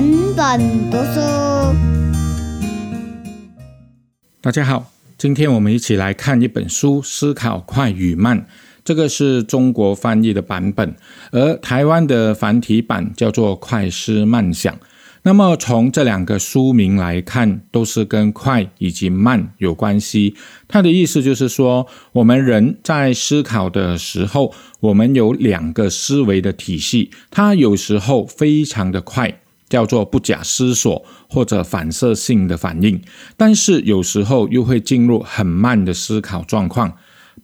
本本读书。大家好，今天我们一起来看一本书《思考快与慢》，这个是中国翻译的版本，而台湾的繁体版叫做《快思慢想》。那么从这两个书名来看，都是跟快以及慢有关系。它的意思就是说，我们人在思考的时候，我们有两个思维的体系，它有时候非常的快，叫做不假思索或者反射性的反应，但是有时候又会进入很慢的思考状况。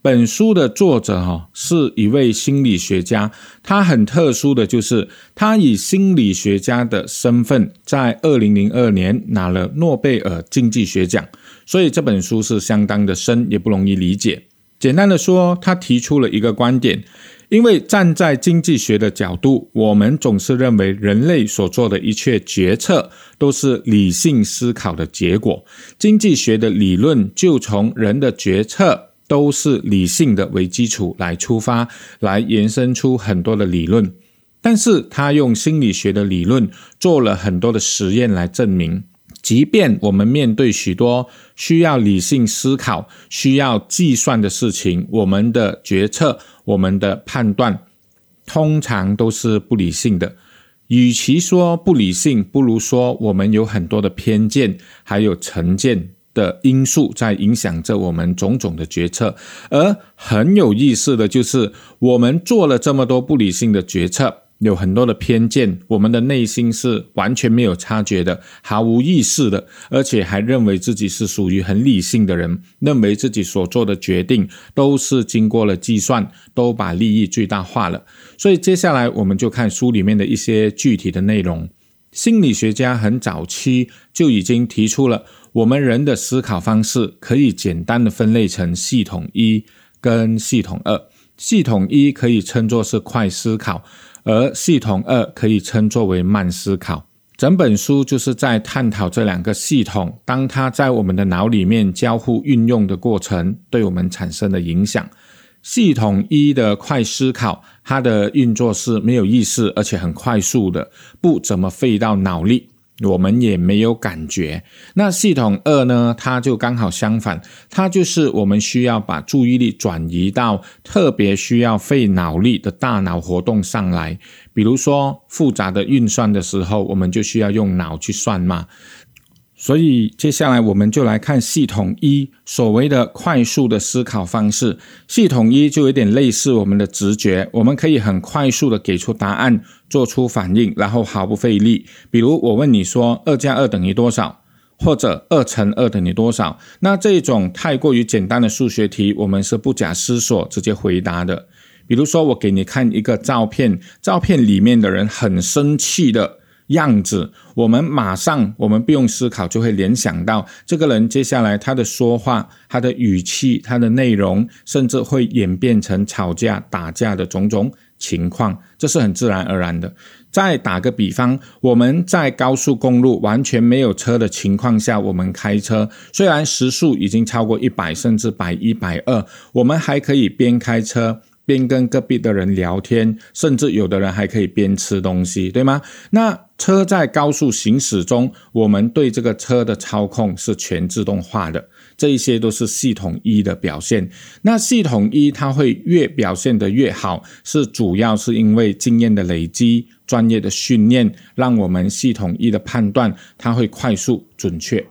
本书的作者哈是一位心理学家，他很特殊的就是他以心理学家的身份，在二零零二年拿了诺贝尔经济学奖，所以这本书是相当的深，也不容易理解。简单的说，他提出了一个观点，因为站在经济学的角度，我们总是认为人类所做的一切决策都是理性思考的结果，经济学的理论就从人的决策。都是理性的为基础来出发，来延伸出很多的理论。但是他用心理学的理论做了很多的实验来证明，即便我们面对许多需要理性思考、需要计算的事情，我们的决策、我们的判断，通常都是不理性的。与其说不理性，不如说我们有很多的偏见，还有成见。的因素在影响着我们种种的决策，而很有意思的就是，我们做了这么多不理性的决策，有很多的偏见，我们的内心是完全没有察觉的，毫无意识的，而且还认为自己是属于很理性的人，认为自己所做的决定都是经过了计算，都把利益最大化了。所以接下来我们就看书里面的一些具体的内容。心理学家很早期就已经提出了。我们人的思考方式可以简单的分类成系统一跟系统二。系统一可以称作是快思考，而系统二可以称作为慢思考。整本书就是在探讨这两个系统，当它在我们的脑里面交互运用的过程，对我们产生的影响。系统一的快思考，它的运作是没有意识，而且很快速的，不怎么费到脑力。我们也没有感觉。那系统二呢？它就刚好相反，它就是我们需要把注意力转移到特别需要费脑力的大脑活动上来。比如说复杂的运算的时候，我们就需要用脑去算嘛。所以接下来我们就来看系统一所谓的快速的思考方式。系统一就有点类似我们的直觉，我们可以很快速的给出答案，做出反应，然后毫不费力。比如我问你说二加二等于多少，或者二乘二等于多少？那这种太过于简单的数学题，我们是不假思索直接回答的。比如说我给你看一个照片，照片里面的人很生气的。样子，我们马上，我们不用思考就会联想到这个人接下来他的说话、他的语气、他的内容，甚至会演变成吵架、打架的种种情况，这是很自然而然的。再打个比方，我们在高速公路完全没有车的情况下，我们开车，虽然时速已经超过一百，甚至百一百二，我们还可以边开车。边跟隔壁的人聊天，甚至有的人还可以边吃东西，对吗？那车在高速行驶中，我们对这个车的操控是全自动化的，这一些都是系统一的表现。那系统一它会越表现得越好，是主要是因为经验的累积、专业的训练，让我们系统一的判断它会快速准确，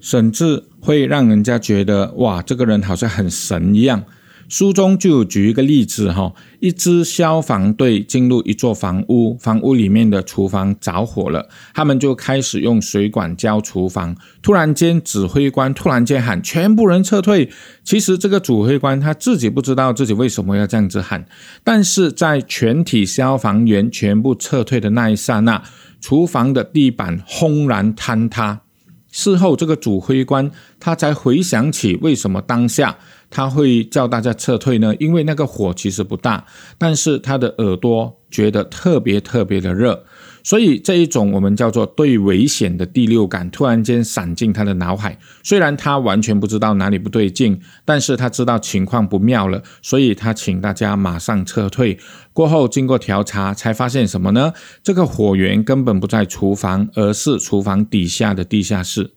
甚至会让人家觉得哇，这个人好像很神一样。书中就有举一个例子哈，一支消防队进入一座房屋，房屋里面的厨房着火了，他们就开始用水管浇厨房。突然间，指挥官突然间喊：“全部人撤退！”其实这个指挥官他自己不知道自己为什么要这样子喊，但是在全体消防员全部撤退的那一刹那，厨房的地板轰然坍塌。事后，这个指挥官他才回想起为什么当下。他会叫大家撤退呢，因为那个火其实不大，但是他的耳朵觉得特别特别的热，所以这一种我们叫做对危险的第六感突然间闪进他的脑海，虽然他完全不知道哪里不对劲，但是他知道情况不妙了，所以他请大家马上撤退。过后经过调查才发现什么呢？这个火源根本不在厨房，而是厨房底下的地下室。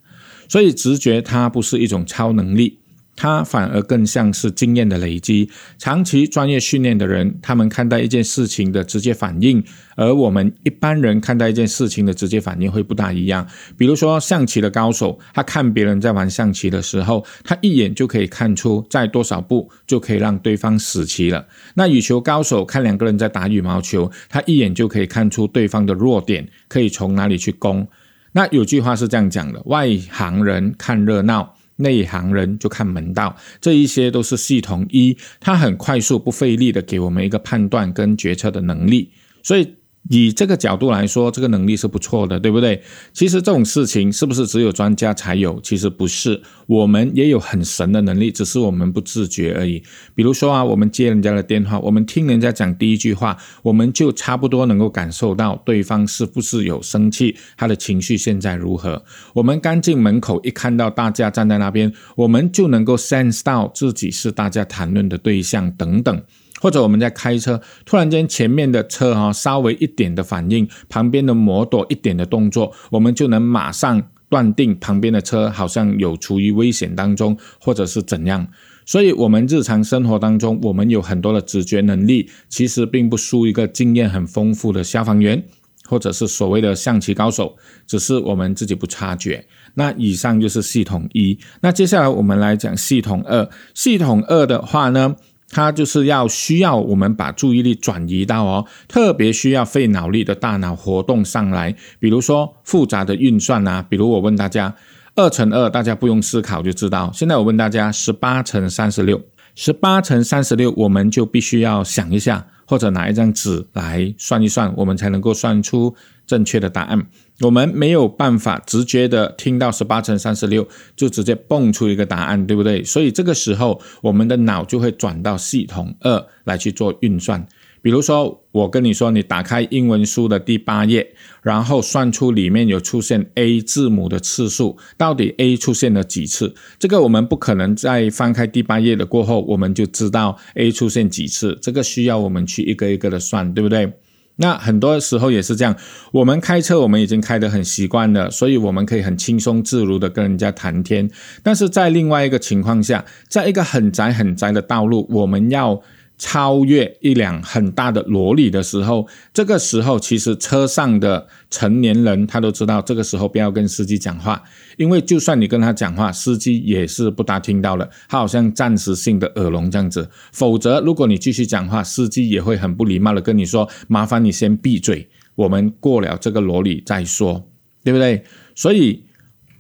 所以直觉它不是一种超能力。它反而更像是经验的累积。长期专业训练的人，他们看待一件事情的直接反应，而我们一般人看待一件事情的直接反应会不大一样。比如说，象棋的高手，他看别人在玩象棋的时候，他一眼就可以看出在多少步就可以让对方死棋了。那羽球高手看两个人在打羽毛球，他一眼就可以看出对方的弱点，可以从哪里去攻。那有句话是这样讲的：外行人看热闹。内行人就看门道，这一些都是系统一，它很快速不费力的给我们一个判断跟决策的能力，所以。以这个角度来说，这个能力是不错的，对不对？其实这种事情是不是只有专家才有？其实不是，我们也有很神的能力，只是我们不自觉而已。比如说啊，我们接人家的电话，我们听人家讲第一句话，我们就差不多能够感受到对方是不是有生气，他的情绪现在如何。我们刚进门口，一看到大家站在那边，我们就能够 sense 到自己是大家谈论的对象等等。或者我们在开车，突然间前面的车哈稍微一点的反应，旁边的摩托一点的动作，我们就能马上断定旁边的车好像有处于危险当中，或者是怎样。所以，我们日常生活当中，我们有很多的直觉能力，其实并不输一个经验很丰富的消防员，或者是所谓的象棋高手，只是我们自己不察觉。那以上就是系统一，那接下来我们来讲系统二。系统二的话呢？它就是要需要我们把注意力转移到哦，特别需要费脑力的大脑活动上来，比如说复杂的运算啊，比如我问大家，二乘二，大家不用思考就知道。现在我问大家，十八乘三十六，十八乘三十六，我们就必须要想一下，或者拿一张纸来算一算，我们才能够算出正确的答案。我们没有办法直接的听到十八乘三十六就直接蹦出一个答案，对不对？所以这个时候我们的脑就会转到系统二来去做运算。比如说，我跟你说，你打开英文书的第八页，然后算出里面有出现 A 字母的次数，到底 A 出现了几次？这个我们不可能在翻开第八页的过后，我们就知道 A 出现几次。这个需要我们去一个一个的算，对不对？那很多时候也是这样，我们开车我们已经开得很习惯了，所以我们可以很轻松自如的跟人家谈天。但是在另外一个情况下，在一个很窄很窄的道路，我们要。超越一辆很大的萝莉的时候，这个时候其实车上的成年人他都知道，这个时候不要跟司机讲话，因为就算你跟他讲话，司机也是不大听到了，他好像暂时性的耳聋这样子。否则，如果你继续讲话，司机也会很不礼貌的跟你说：“麻烦你先闭嘴，我们过了这个萝莉再说，对不对？”所以。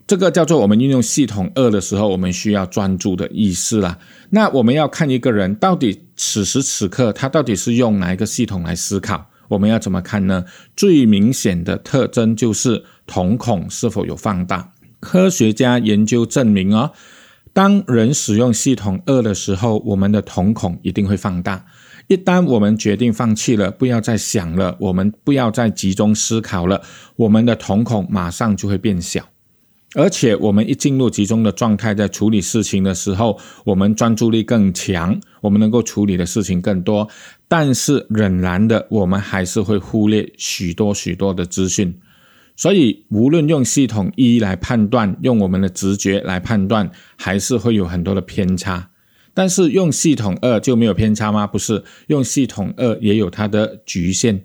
这个叫做我们运用系统二的时候，我们需要专注的意思啦。那我们要看一个人到底此时此刻他到底是用哪一个系统来思考，我们要怎么看呢？最明显的特征就是瞳孔是否有放大。科学家研究证明哦，当人使用系统二的时候，我们的瞳孔一定会放大。一旦我们决定放弃了，不要再想了，我们不要再集中思考了，我们的瞳孔马上就会变小。而且我们一进入集中的状态，在处理事情的时候，我们专注力更强，我们能够处理的事情更多。但是仍然的，我们还是会忽略许多许多的资讯。所以，无论用系统一来判断，用我们的直觉来判断，还是会有很多的偏差。但是用系统二就没有偏差吗？不是，用系统二也有它的局限。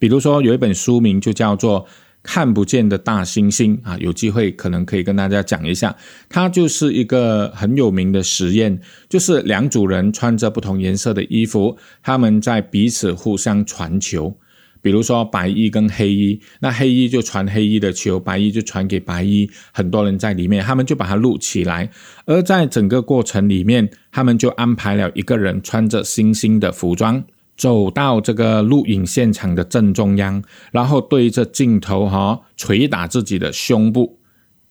比如说，有一本书名就叫做。看不见的大猩猩啊，有机会可能可以跟大家讲一下，它就是一个很有名的实验，就是两组人穿着不同颜色的衣服，他们在彼此互相传球，比如说白衣跟黑衣，那黑衣就传黑衣的球，白衣就传给白衣，很多人在里面，他们就把它录起来，而在整个过程里面，他们就安排了一个人穿着猩猩的服装。走到这个录影现场的正中央，然后对着镜头哈捶打自己的胸部，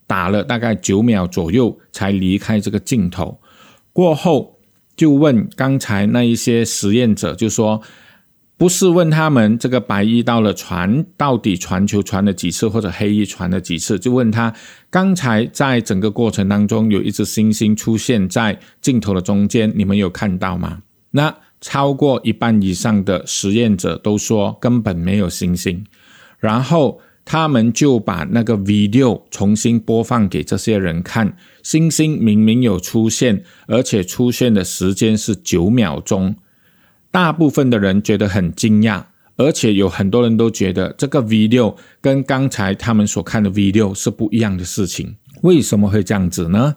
打了大概九秒左右才离开这个镜头。过后就问刚才那一些实验者，就说不是问他们这个白衣到了传到底传球传了几次，或者黑衣传了几次，就问他刚才在整个过程当中有一只星星出现在镜头的中间，你们有看到吗？那超过一半以上的实验者都说根本没有星星，然后。他们就把那个 V 六重新播放给这些人看，星星明明有出现，而且出现的时间是九秒钟。大部分的人觉得很惊讶，而且有很多人都觉得这个 V 六跟刚才他们所看的 V 六是不一样的事情。为什么会这样子呢？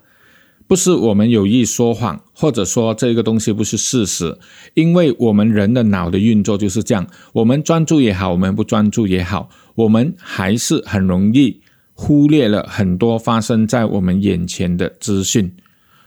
不是我们有意说谎，或者说这个东西不是事实，因为我们人的脑的运作就是这样。我们专注也好，我们不专注也好，我们还是很容易忽略了很多发生在我们眼前的资讯。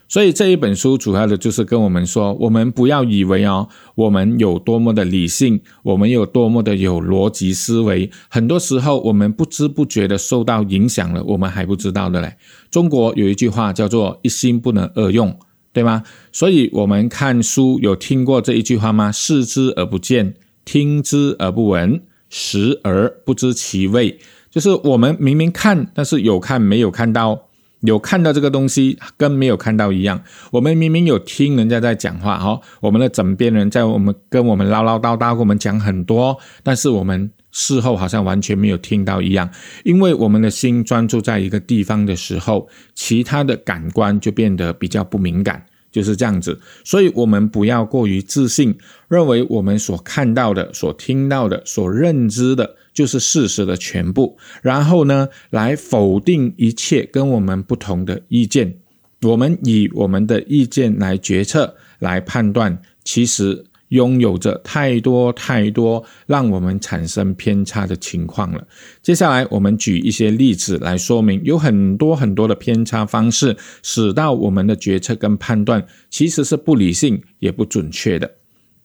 所以这一本书主要的就是跟我们说，我们不要以为哦，我们有多么的理性，我们有多么的有逻辑思维，很多时候我们不知不觉的受到影响了，我们还不知道的嘞。中国有一句话叫做“一心不能二用”，对吗？所以我们看书有听过这一句话吗？视之而不见，听之而不闻，食而不知其味，就是我们明明看，但是有看没有看到。有看到这个东西跟没有看到一样，我们明明有听人家在讲话哈，我们的枕边人在我们跟我们唠唠叨叨，跟我们讲很多，但是我们事后好像完全没有听到一样，因为我们的心专注在一个地方的时候，其他的感官就变得比较不敏感。就是这样子，所以我们不要过于自信，认为我们所看到的、所听到的、所认知的，就是事实的全部。然后呢，来否定一切跟我们不同的意见。我们以我们的意见来决策、来判断，其实。拥有着太多太多让我们产生偏差的情况了。接下来，我们举一些例子来说明，有很多很多的偏差方式，使到我们的决策跟判断其实是不理性也不准确的。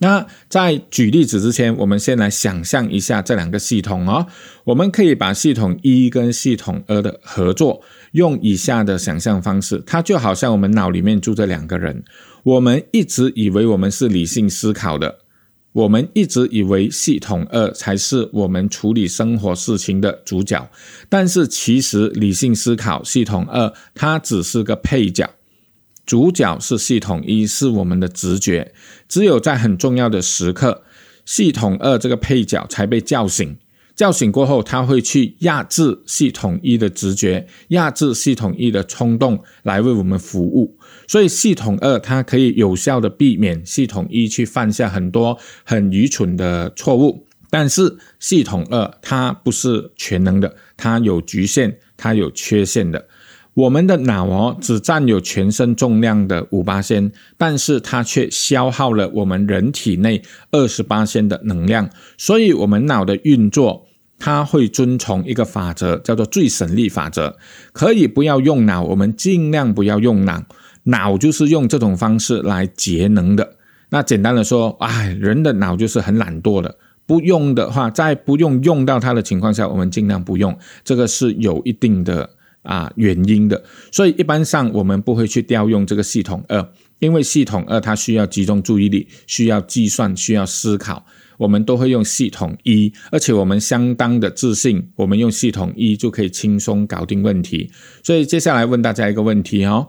那在举例子之前，我们先来想象一下这两个系统哦。我们可以把系统一跟系统二的合作，用以下的想象方式，它就好像我们脑里面住着两个人。我们一直以为我们是理性思考的，我们一直以为系统二才是我们处理生活事情的主角，但是其实理性思考系统二它只是个配角，主角是系统一，是我们的直觉。只有在很重要的时刻，系统二这个配角才被叫醒。叫醒过后，他会去压制系统一的直觉，压制系统一的冲动，来为我们服务。所以系统二它可以有效的避免系统一去犯下很多很愚蠢的错误。但是系统二它不是全能的，它有局限，它有缺陷的。我们的脑哦，只占有全身重量的五八仙，但是它却消耗了我们人体内二十八仙的能量。所以，我们脑的运作，它会遵从一个法则，叫做最省力法则。可以不要用脑，我们尽量不要用脑。脑就是用这种方式来节能的。那简单的说，哎，人的脑就是很懒惰的。不用的话，在不用用到它的情况下，我们尽量不用。这个是有一定的。啊，原因的，所以一般上我们不会去调用这个系统二，因为系统二它需要集中注意力，需要计算，需要思考，我们都会用系统一，而且我们相当的自信，我们用系统一就可以轻松搞定问题。所以接下来问大家一个问题哦：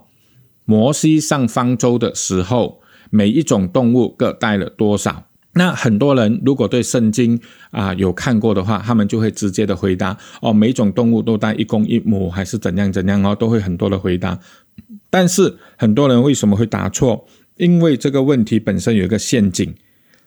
摩西上方舟的时候，每一种动物各带了多少？那很多人如果对圣经啊有看过的话，他们就会直接的回答哦，每种动物都带一公一母，还是怎样怎样哦，都会很多的回答。但是很多人为什么会答错？因为这个问题本身有一个陷阱，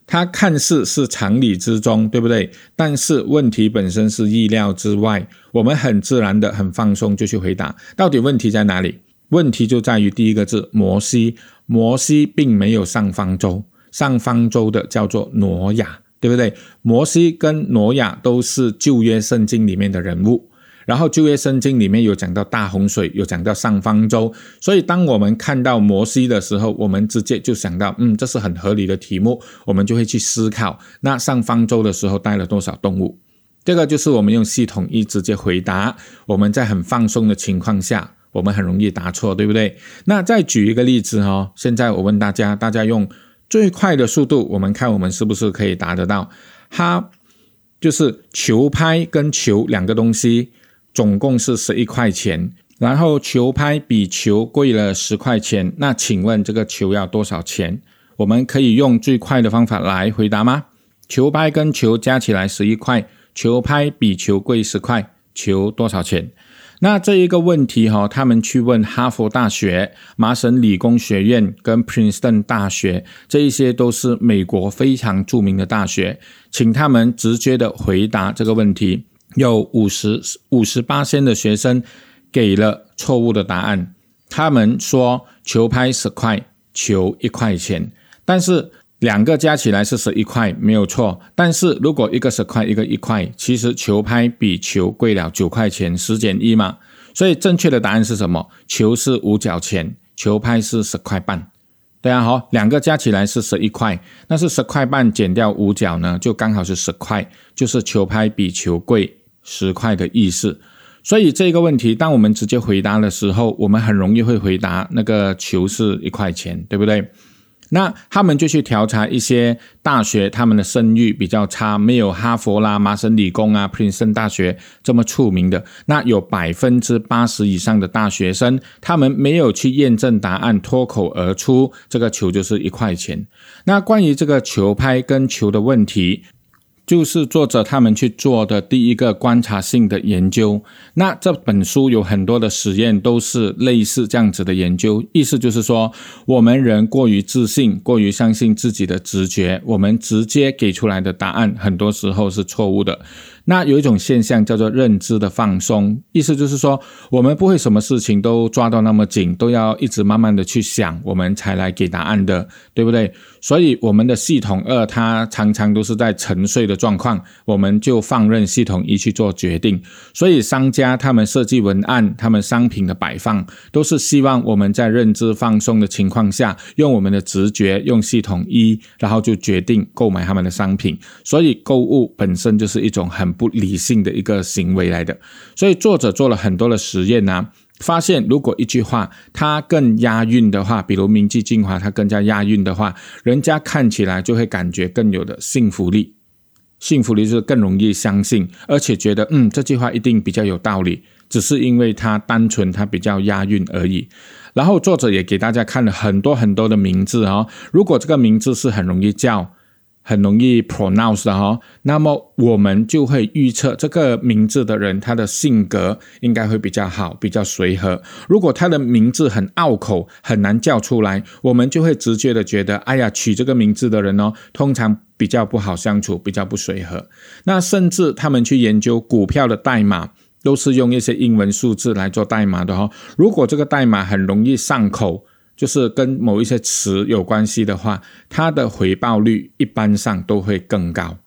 它看似是常理之中，对不对？但是问题本身是意料之外。我们很自然的、很放松就去回答。到底问题在哪里？问题就在于第一个字摩西，摩西并没有上方舟。上方舟的叫做挪亚，对不对？摩西跟挪亚都是旧约圣经里面的人物。然后旧约圣经里面有讲到大洪水，有讲到上方舟。所以当我们看到摩西的时候，我们直接就想到，嗯，这是很合理的题目。我们就会去思考，那上方舟的时候带了多少动物？这个就是我们用系统一直接回答。我们在很放松的情况下，我们很容易答错，对不对？那再举一个例子哦。现在我问大家，大家用。最快的速度，我们看我们是不是可以达得到？它就是球拍跟球两个东西，总共是十一块钱。然后球拍比球贵了十块钱，那请问这个球要多少钱？我们可以用最快的方法来回答吗？球拍跟球加起来十一块，球拍比球贵十块，球多少钱？那这一个问题哈，他们去问哈佛大学、麻省理工学院跟 Princeton 大学，这一些都是美国非常著名的大学，请他们直接的回答这个问题。有五十五十八仙的学生给了错误的答案，他们说球拍十块，球一块钱，但是。两个加起来是十一块，没有错。但是如果一个十块，一个一块，其实球拍比球贵了九块钱，十减一嘛。所以正确的答案是什么？球是五角钱，球拍是十块半。对啊，好，两个加起来是十一块，那是十块半减掉五角呢，就刚好是十块，就是球拍比球贵十块的意思。所以这个问题，当我们直接回答的时候，我们很容易会回答那个球是一块钱，对不对？那他们就去调查一些大学，他们的声誉比较差，没有哈佛啦、麻省理工啊、普林斯顿大学这么出名的。那有百分之八十以上的大学生，他们没有去验证答案，脱口而出，这个球就是一块钱。那关于这个球拍跟球的问题。就是作者他们去做的第一个观察性的研究。那这本书有很多的实验，都是类似这样子的研究。意思就是说，我们人过于自信，过于相信自己的直觉，我们直接给出来的答案，很多时候是错误的。那有一种现象叫做认知的放松，意思就是说，我们不会什么事情都抓到那么紧，都要一直慢慢的去想，我们才来给答案的，对不对？所以我们的系统二它常常都是在沉睡的状况，我们就放任系统一去做决定。所以商家他们设计文案，他们商品的摆放，都是希望我们在认知放松的情况下，用我们的直觉，用系统一，然后就决定购买他们的商品。所以购物本身就是一种很。不理性的一个行为来的，所以作者做了很多的实验呢，发现如果一句话它更押韵的话，比如铭记精华它更加押韵的话，人家看起来就会感觉更有的幸福力，幸福力是更容易相信，而且觉得嗯这句话一定比较有道理，只是因为它单纯它比较押韵而已。然后作者也给大家看了很多很多的名字啊，如果这个名字是很容易叫。很容易 pronounce 的哈，那么我们就会预测这个名字的人，他的性格应该会比较好，比较随和。如果他的名字很拗口，很难叫出来，我们就会直觉的觉得，哎呀，取这个名字的人哦，通常比较不好相处，比较不随和。那甚至他们去研究股票的代码，都是用一些英文数字来做代码的哈。如果这个代码很容易上口。就是跟某一些词有关系的话，它的回报率一般上都会更高。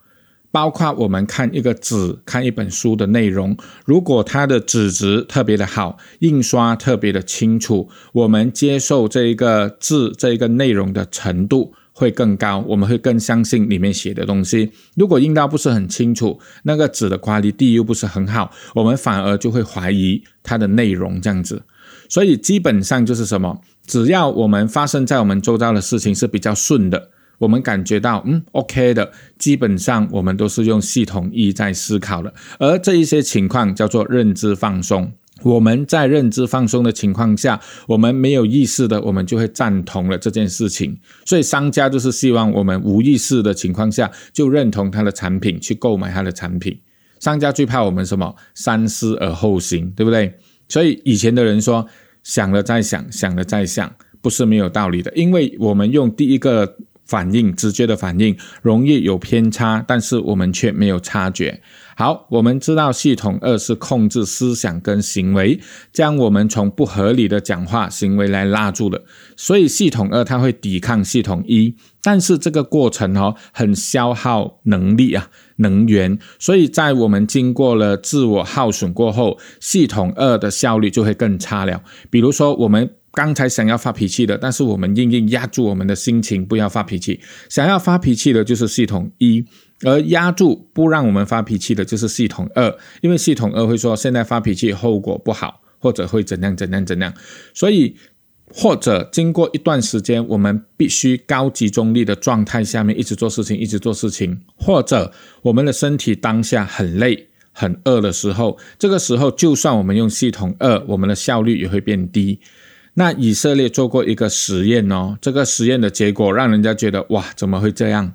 包括我们看一个纸、看一本书的内容，如果它的纸质特别的好，印刷特别的清楚，我们接受这一个字、这一个内容的程度会更高，我们会更相信里面写的东西。如果印到不是很清楚，那个纸的夸力地又不是很好，我们反而就会怀疑它的内容这样子。所以基本上就是什么？只要我们发生在我们周遭的事情是比较顺的，我们感觉到嗯 OK 的，基本上我们都是用系统一在思考的。而这一些情况叫做认知放松。我们在认知放松的情况下，我们没有意识的，我们就会赞同了这件事情。所以商家就是希望我们无意识的情况下就认同他的产品，去购买他的产品。商家最怕我们什么？三思而后行，对不对？所以以前的人说，想了再想，想了再想，不是没有道理的。因为我们用第一个反应，直觉的反应，容易有偏差，但是我们却没有察觉。好，我们知道系统二是控制思想跟行为，将我们从不合理的讲话行为来拉住的。所以系统二它会抵抗系统一，但是这个过程哦很消耗能力啊能源，所以在我们经过了自我耗损过后，系统二的效率就会更差了。比如说我们刚才想要发脾气的，但是我们硬硬压住我们的心情不要发脾气，想要发脾气的就是系统一。而压住不让我们发脾气的就是系统二，因为系统二会说现在发脾气后果不好，或者会怎样怎样怎样。所以或者经过一段时间，我们必须高集中力的状态下面一直做事情，一直做事情，或者我们的身体当下很累、很饿的时候，这个时候就算我们用系统二，我们的效率也会变低。那以色列做过一个实验哦，这个实验的结果让人家觉得哇，怎么会这样？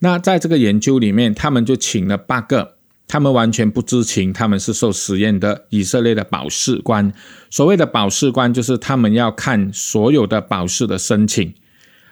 那在这个研究里面，他们就请了八个。他们完全不知情，他们是受实验的以色列的保释官。所谓的保释官，就是他们要看所有的保释的申请，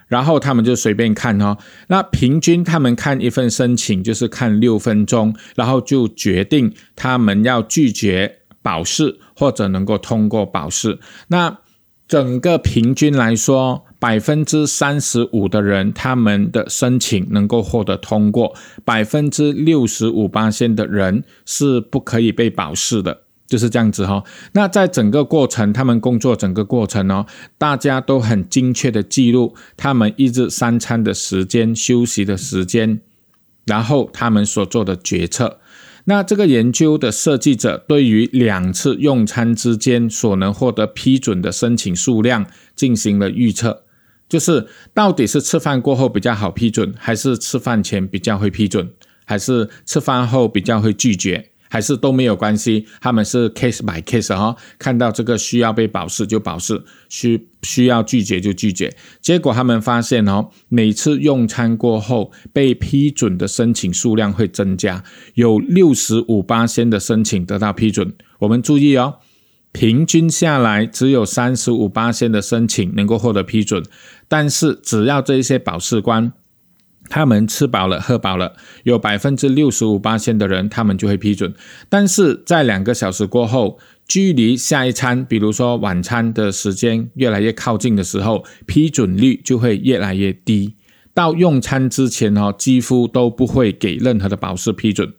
然后他们就随便看哦。那平均他们看一份申请就是看六分钟，然后就决定他们要拒绝保释或者能够通过保释。那整个平均来说。百分之三十五的人，他们的申请能够获得通过；百分之六十五八线的人是不可以被保释的，就是这样子哈。那在整个过程，他们工作整个过程哦，大家都很精确的记录他们一日三餐的时间、休息的时间，然后他们所做的决策。那这个研究的设计者对于两次用餐之间所能获得批准的申请数量进行了预测。就是到底是吃饭过后比较好批准，还是吃饭前比较会批准，还是吃饭后比较会拒绝，还是都没有关系？他们是 case by case 哈，看到这个需要被保释就保释，需需要拒绝就拒绝。结果他们发现哦，每次用餐过后被批准的申请数量会增加，有六十五八先的申请得到批准。我们注意哦。平均下来，只有三十五八线的申请能够获得批准，但是只要这一些保释官，他们吃饱了喝饱了，有百分之六十五八线的人，他们就会批准。但是在两个小时过后，距离下一餐，比如说晚餐的时间越来越靠近的时候，批准率就会越来越低。到用餐之前哦，几乎都不会给任何的保释批准。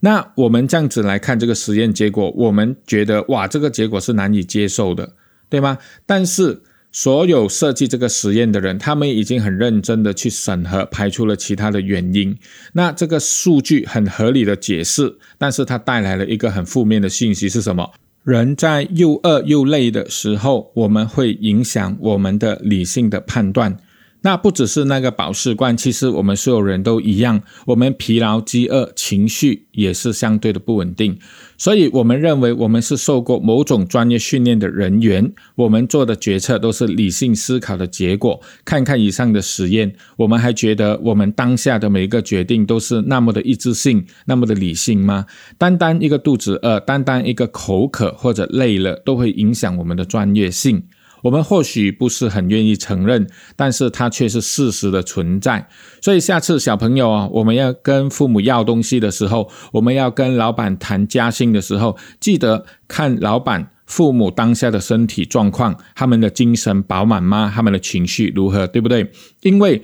那我们这样子来看这个实验结果，我们觉得哇，这个结果是难以接受的，对吗？但是所有设计这个实验的人，他们已经很认真的去审核，排除了其他的原因。那这个数据很合理的解释，但是它带来了一个很负面的信息是什么？人在又饿又累的时候，我们会影响我们的理性的判断。那不只是那个保释罐，其实我们所有人都一样，我们疲劳、饥饿、情绪也是相对的不稳定。所以，我们认为我们是受过某种专业训练的人员，我们做的决策都是理性思考的结果。看看以上的实验，我们还觉得我们当下的每一个决定都是那么的一致性、那么的理性吗？单单一个肚子饿，单单一个口渴或者累了，都会影响我们的专业性。我们或许不是很愿意承认，但是它却是事实的存在。所以下次小朋友啊，我们要跟父母要东西的时候，我们要跟老板谈加薪的时候，记得看老板、父母当下的身体状况，他们的精神饱满吗？他们的情绪如何？对不对？因为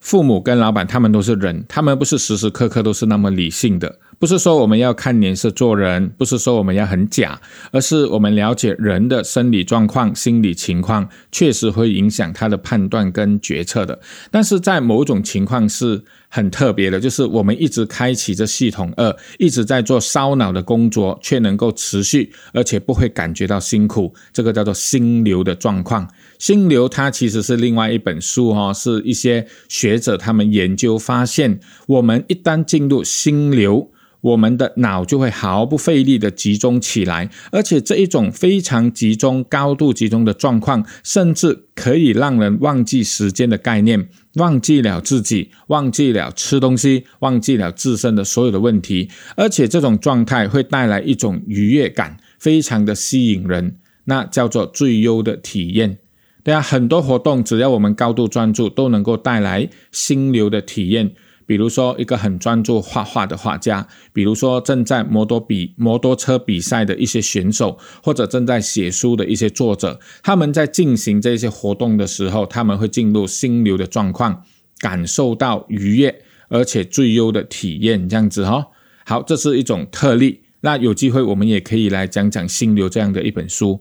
父母跟老板他们都是人，他们不是时时刻刻都是那么理性的。不是说我们要看脸色做人，不是说我们要很假，而是我们了解人的生理状况、心理情况，确实会影响他的判断跟决策的。但是在某种情况是很特别的，就是我们一直开启着系统二，一直在做烧脑的工作，却能够持续，而且不会感觉到辛苦。这个叫做心流的状况。心流它其实是另外一本书哈，是一些学者他们研究发现，我们一旦进入心流。我们的脑就会毫不费力的集中起来，而且这一种非常集中、高度集中的状况，甚至可以让人忘记时间的概念，忘记了自己，忘记了吃东西，忘记了自身的所有的问题，而且这种状态会带来一种愉悦感，非常的吸引人，那叫做最优的体验。对啊，很多活动只要我们高度专注，都能够带来心流的体验。比如说，一个很专注画画的画家，比如说正在摩托比摩托车比赛的一些选手，或者正在写书的一些作者，他们在进行这些活动的时候，他们会进入心流的状况，感受到愉悦，而且最优的体验，这样子哈。好，这是一种特例。那有机会我们也可以来讲讲心流这样的一本书。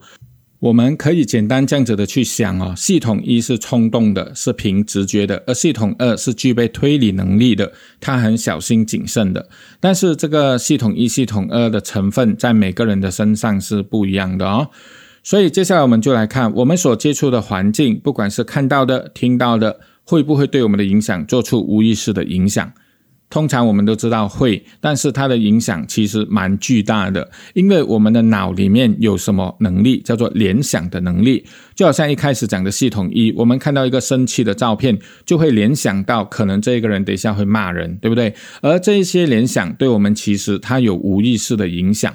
我们可以简单这样子的去想哦，系统一是冲动的，是凭直觉的，而系统二是具备推理能力的，它很小心谨慎的。但是这个系统一、系统二的成分在每个人的身上是不一样的哦。所以接下来我们就来看我们所接触的环境，不管是看到的、听到的，会不会对我们的影响做出无意识的影响。通常我们都知道会，但是它的影响其实蛮巨大的，因为我们的脑里面有什么能力叫做联想的能力，就好像一开始讲的系统一，我们看到一个生气的照片，就会联想到可能这个人等一下会骂人，对不对？而这些联想对我们其实它有无意识的影响，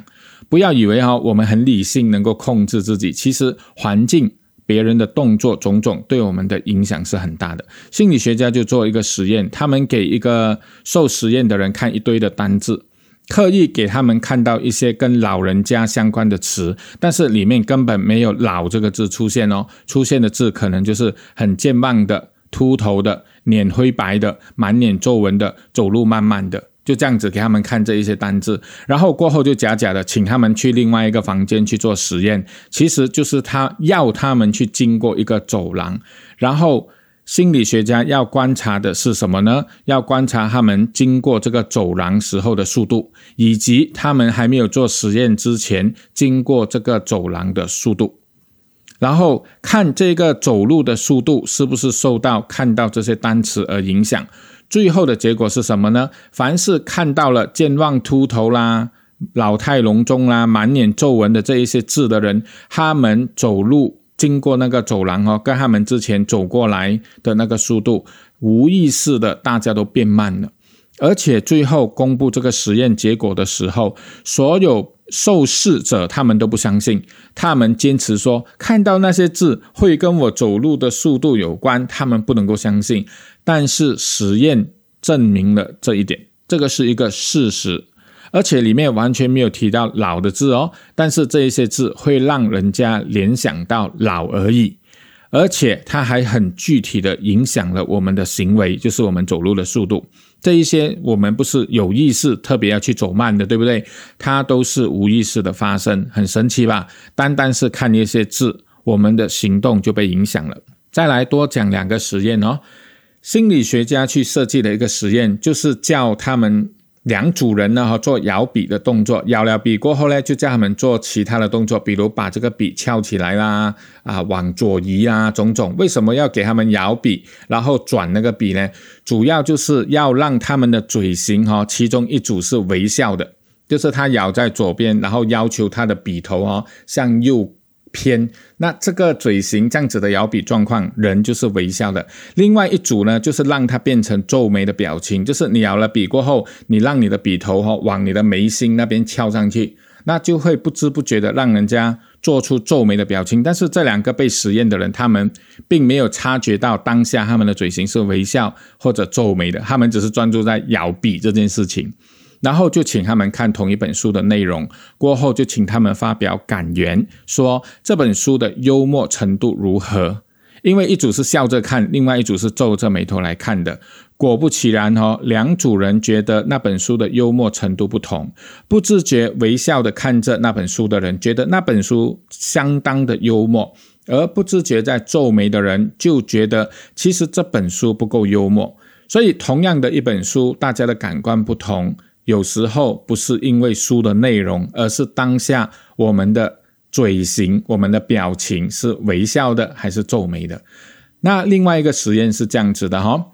不要以为哈我们很理性能够控制自己，其实环境。别人的动作种种对我们的影响是很大的。心理学家就做一个实验，他们给一个受实验的人看一堆的单字，刻意给他们看到一些跟老人家相关的词，但是里面根本没有“老”这个字出现哦，出现的字可能就是很健忘的、秃头的、脸灰白的、满脸皱纹的、走路慢慢的。就这样子给他们看这一些单字，然后过后就假假的请他们去另外一个房间去做实验，其实就是他要他们去经过一个走廊，然后心理学家要观察的是什么呢？要观察他们经过这个走廊时候的速度，以及他们还没有做实验之前经过这个走廊的速度，然后看这个走路的速度是不是受到看到这些单词而影响。最后的结果是什么呢？凡是看到了健忘、秃头啦、老态龙钟啦、满脸皱纹的这一些字的人，他们走路经过那个走廊哦，跟他们之前走过来的那个速度，无意识的大家都变慢了。而且最后公布这个实验结果的时候，所有受试者他们都不相信，他们坚持说看到那些字会跟我走路的速度有关，他们不能够相信。但是实验证明了这一点，这个是一个事实，而且里面完全没有提到老的字哦。但是这一些字会让人家联想到老而已，而且它还很具体的影响了我们的行为，就是我们走路的速度。这一些我们不是有意识特别要去走慢的，对不对？它都是无意识的发生，很神奇吧？单单是看一些字，我们的行动就被影响了。再来多讲两个实验哦。心理学家去设计的一个实验，就是叫他们两组人呢哈做摇笔的动作，摇了笔过后呢，就叫他们做其他的动作，比如把这个笔翘起来啦，啊往左移啊，种种。为什么要给他们摇笔，然后转那个笔呢？主要就是要让他们的嘴型哈，其中一组是微笑的，就是他咬在左边，然后要求他的笔头哦向右。偏那这个嘴型这样子的摇笔状况，人就是微笑的。另外一组呢，就是让它变成皱眉的表情，就是你摇了笔过后，你让你的笔头哈往你的眉心那边翘上去，那就会不知不觉的让人家做出皱眉的表情。但是这两个被实验的人，他们并没有察觉到当下他们的嘴型是微笑或者皱眉的，他们只是专注在摇笔这件事情。然后就请他们看同一本书的内容，过后就请他们发表感言，说这本书的幽默程度如何。因为一组是笑着看，另外一组是皱着眉头来看的。果不其然哦，两组人觉得那本书的幽默程度不同。不自觉微笑的看着那本书的人，觉得那本书相当的幽默；而不自觉在皱眉的人，就觉得其实这本书不够幽默。所以，同样的一本书，大家的感官不同。有时候不是因为书的内容，而是当下我们的嘴型、我们的表情是微笑的还是皱眉的。那另外一个实验是这样子的哈，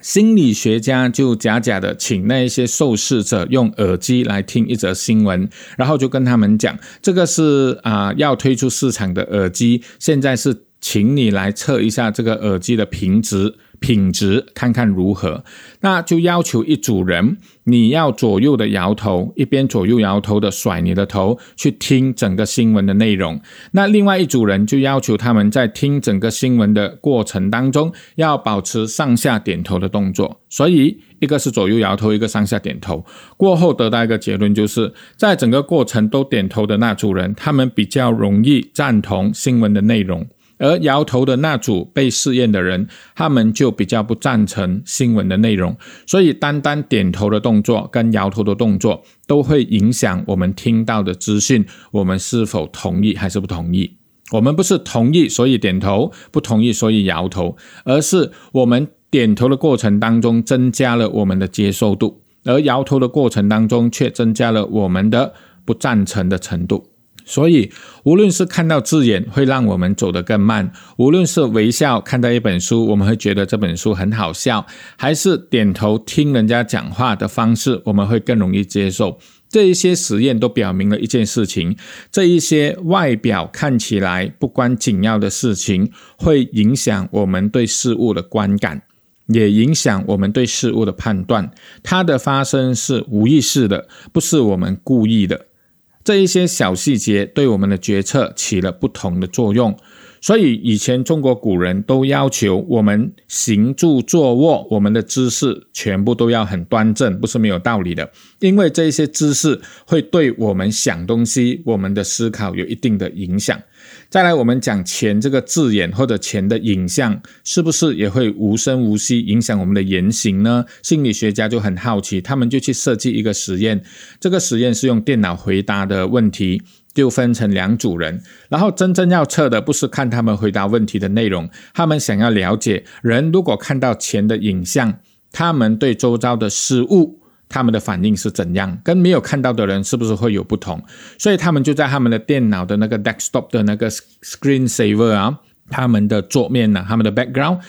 心理学家就假假的请那一些受试者用耳机来听一则新闻，然后就跟他们讲，这个是啊要推出市场的耳机，现在是请你来测一下这个耳机的品质。品质看看如何，那就要求一组人，你要左右的摇头，一边左右摇头的甩你的头去听整个新闻的内容。那另外一组人就要求他们在听整个新闻的过程当中，要保持上下点头的动作。所以一个是左右摇头，一个上下点头。过后得到一个结论，就是在整个过程都点头的那组人，他们比较容易赞同新闻的内容。而摇头的那组被试验的人，他们就比较不赞成新闻的内容，所以单单点头的动作跟摇头的动作都会影响我们听到的资讯，我们是否同意还是不同意？我们不是同意所以点头，不同意所以摇头，而是我们点头的过程当中增加了我们的接受度，而摇头的过程当中却增加了我们的不赞成的程度。所以，无论是看到字眼会让我们走得更慢，无论是微笑看到一本书，我们会觉得这本书很好笑，还是点头听人家讲话的方式，我们会更容易接受。这一些实验都表明了一件事情：这一些外表看起来不关紧要的事情，会影响我们对事物的观感，也影响我们对事物的判断。它的发生是无意识的，不是我们故意的。这一些小细节对我们的决策起了不同的作用。所以以前中国古人都要求我们行住坐卧，我们的姿势全部都要很端正，不是没有道理的。因为这些姿势会对我们想东西、我们的思考有一定的影响。再来，我们讲钱这个字眼或者钱的影像，是不是也会无声无息影响我们的言行呢？心理学家就很好奇，他们就去设计一个实验。这个实验是用电脑回答的问题，就分成两组人。然后真正要测的不是看他们回答问题的内容，他们想要了解人如果看到钱的影像，他们对周遭的事物。他们的反应是怎样？跟没有看到的人是不是会有不同？所以他们就在他们的电脑的那个 desktop 的那个 screen saver 啊，他们的桌面呢，他们的 background。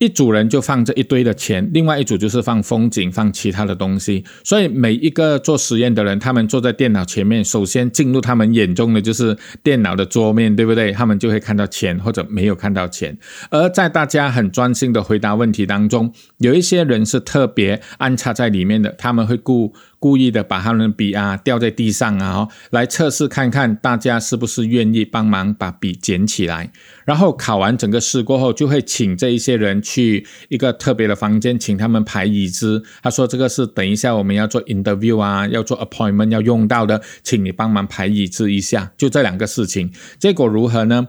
一组人就放这一堆的钱，另外一组就是放风景、放其他的东西。所以每一个做实验的人，他们坐在电脑前面，首先进入他们眼中的就是电脑的桌面，对不对？他们就会看到钱或者没有看到钱。而在大家很专心的回答问题当中，有一些人是特别安插在里面的，他们会顾故意的把他们的笔啊掉在地上啊，来测试看看大家是不是愿意帮忙把笔捡起来。然后考完整个试过后，就会请这一些人去一个特别的房间，请他们排椅子。他说：“这个是等一下我们要做 interview 啊，要做 appointment 要用到的，请你帮忙排椅子一下。”就这两个事情，结果如何呢？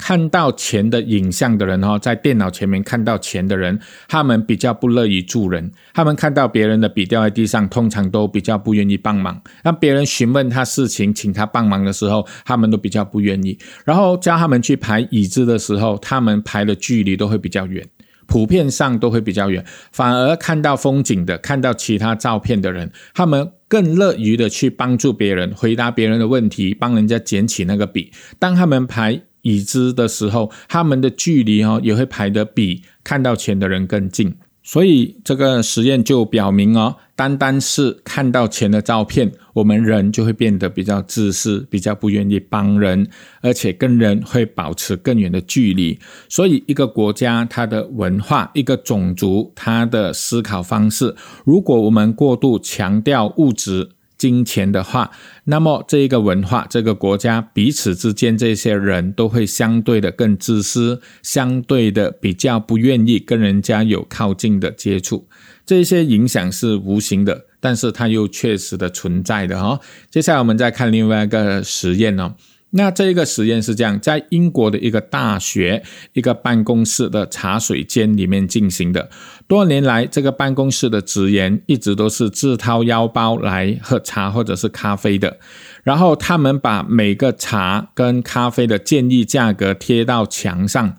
看到钱的影像的人哈，在电脑前面看到钱的人，他们比较不乐意助人。他们看到别人的笔掉在地上，通常都比较不愿意帮忙。让别人询问他事情，请他帮忙的时候，他们都比较不愿意。然后叫他们去排椅子的时候，他们排的距离都会比较远，普遍上都会比较远。反而看到风景的，看到其他照片的人，他们更乐于的去帮助别人，回答别人的问题，帮人家捡起那个笔。当他们排。已知的时候，他们的距离哦也会排得比看到钱的人更近，所以这个实验就表明哦，单单是看到钱的照片，我们人就会变得比较自私，比较不愿意帮人，而且跟人会保持更远的距离。所以，一个国家它的文化，一个种族它的思考方式，如果我们过度强调物质。金钱的话，那么这一个文化、这个国家彼此之间，这些人都会相对的更自私，相对的比较不愿意跟人家有靠近的接触。这些影响是无形的，但是它又确实的存在的哈。接下来我们再看另外一个实验哦。那这个实验是这样，在英国的一个大学一个办公室的茶水间里面进行的。多年来，这个办公室的职员一直都是自掏腰包来喝茶或者是咖啡的。然后他们把每个茶跟咖啡的建议价格贴到墙上，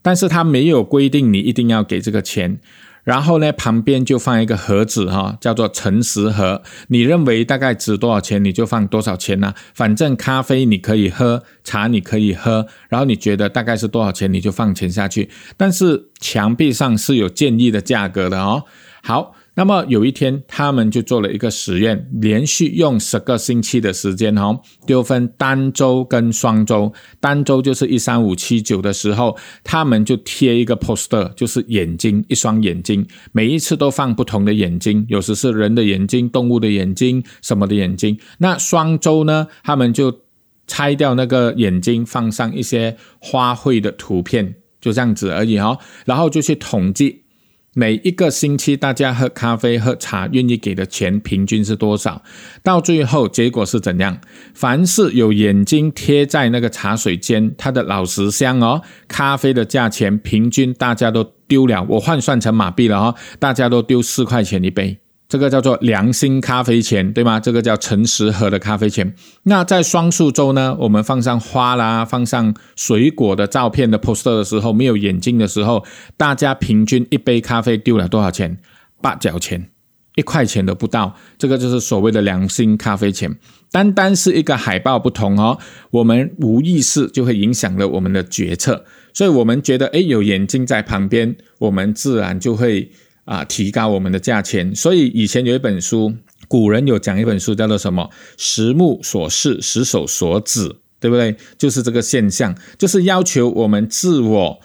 但是他没有规定你一定要给这个钱。然后呢，旁边就放一个盒子哈，叫做诚实盒。你认为大概值多少钱，你就放多少钱呢？反正咖啡你可以喝，茶你可以喝，然后你觉得大概是多少钱，你就放钱下去。但是墙壁上是有建议的价格的哦。好。那么有一天，他们就做了一个实验，连续用十个星期的时间，哈，就分单周跟双周。单周就是一三五七九的时候，他们就贴一个 poster，就是眼睛，一双眼睛，每一次都放不同的眼睛，有时是人的眼睛、动物的眼睛、什么的眼睛。那双周呢，他们就拆掉那个眼睛，放上一些花卉的图片，就这样子而已，哈，然后就去统计。每一个星期，大家喝咖啡、喝茶，愿意给的钱平均是多少？到最后结果是怎样？凡是有眼睛贴在那个茶水间，它的老十香哦，咖啡的价钱平均大家都丢了，我换算成马币了哦，大家都丢四块钱一杯。这个叫做良心咖啡钱，对吗？这个叫诚实喝的咖啡钱。那在双数周呢，我们放上花啦，放上水果的照片的 poster 的时候，没有眼睛的时候，大家平均一杯咖啡丢了多少钱？八角钱。一块钱都不到，这个就是所谓的良心咖啡钱。单单是一个海报不同哦，我们无意识就会影响了我们的决策。所以，我们觉得，哎，有眼镜在旁边，我们自然就会啊提高我们的价钱。所以，以前有一本书，古人有讲一本书，叫做什么？十目所视，十手所指，对不对？就是这个现象，就是要求我们自我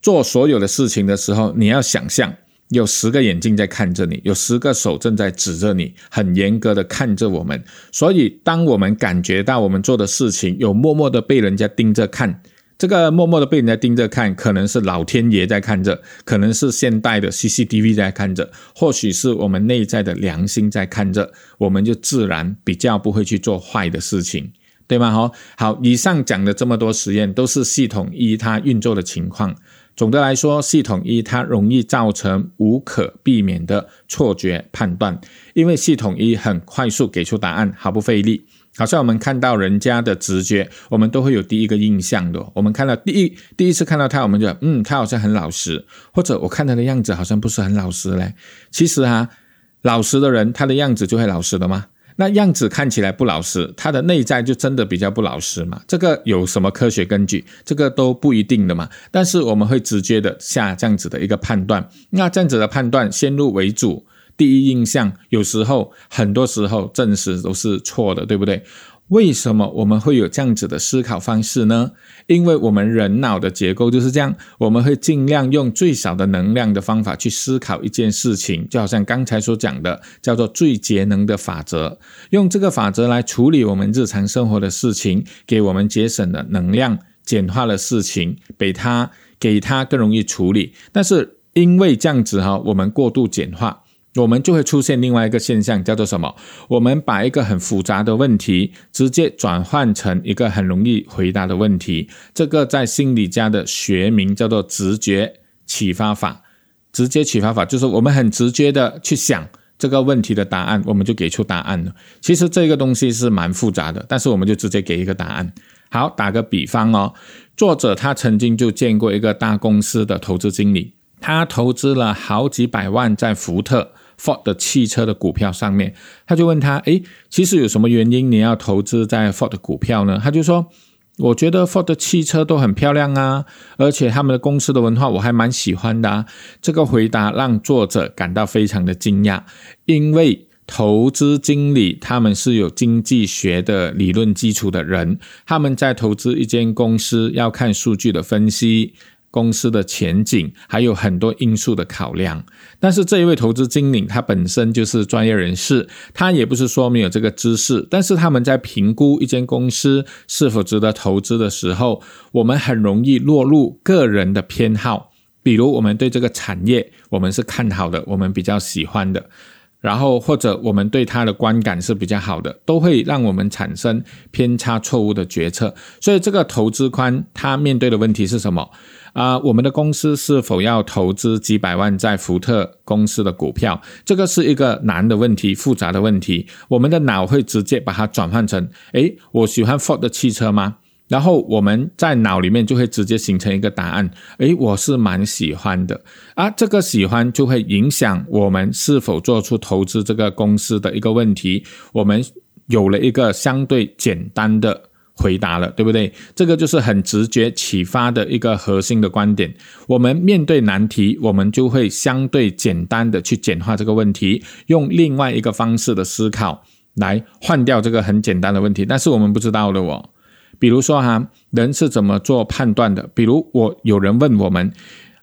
做所有的事情的时候，你要想象有十个眼睛在看着你，有十个手正在指着你，很严格的看着我们。所以，当我们感觉到我们做的事情有默默的被人家盯着看。这个默默的被人家盯着看，可能是老天爷在看着，可能是现代的 CCTV 在看着，或许是我们内在的良心在看着，我们就自然比较不会去做坏的事情，对吗？好，好，以上讲的这么多实验都是系统一它运作的情况。总的来说，系统一它容易造成无可避免的错觉判断，因为系统一很快速给出答案，毫不费力。好像我们看到人家的直觉，我们都会有第一个印象的。我们看到第一第一次看到他，我们就嗯，他好像很老实，或者我看他的样子好像不是很老实嘞。其实哈，老实的人他的样子就会老实的吗？那样子看起来不老实，他的内在就真的比较不老实嘛？这个有什么科学根据？这个都不一定的嘛。但是我们会直接的下这样子的一个判断，那这样子的判断先入为主。第一印象有时候，很多时候证实都是错的，对不对？为什么我们会有这样子的思考方式呢？因为我们人脑的结构就是这样，我们会尽量用最少的能量的方法去思考一件事情，就好像刚才所讲的，叫做最节能的法则，用这个法则来处理我们日常生活的事情，给我们节省了能量，简化了事情，给它给它更容易处理。但是因为这样子哈，我们过度简化。我们就会出现另外一个现象，叫做什么？我们把一个很复杂的问题直接转换成一个很容易回答的问题。这个在心理家的学名叫做直觉启发法。直接启发法就是我们很直接的去想这个问题的答案，我们就给出答案了。其实这个东西是蛮复杂的，但是我们就直接给一个答案。好，打个比方哦，作者他曾经就见过一个大公司的投资经理，他投资了好几百万在福特。Ford 的汽车的股票上面，他就问他：“诶，其实有什么原因你要投资在 Ford 的股票呢？”他就说：“我觉得 Ford 的汽车都很漂亮啊，而且他们的公司的文化我还蛮喜欢的。”这个回答让作者感到非常的惊讶，因为投资经理他们是有经济学的理论基础的人，他们在投资一间公司要看数据的分析。公司的前景还有很多因素的考量，但是这一位投资经理他本身就是专业人士，他也不是说没有这个知识，但是他们在评估一间公司是否值得投资的时候，我们很容易落入个人的偏好，比如我们对这个产业我们是看好的，我们比较喜欢的。然后或者我们对他的观感是比较好的，都会让我们产生偏差错误的决策。所以这个投资宽他面对的问题是什么啊？我们的公司是否要投资几百万在福特公司的股票？这个是一个难的问题，复杂的问题。我们的脑会直接把它转换成：诶，我喜欢 Ford 的汽车吗？然后我们在脑里面就会直接形成一个答案，诶，我是蛮喜欢的啊。这个喜欢就会影响我们是否做出投资这个公司的一个问题。我们有了一个相对简单的回答了，对不对？这个就是很直觉启发的一个核心的观点。我们面对难题，我们就会相对简单的去简化这个问题，用另外一个方式的思考来换掉这个很简单的问题。但是我们不知道的哦。比如说哈，人是怎么做判断的？比如我有人问我们，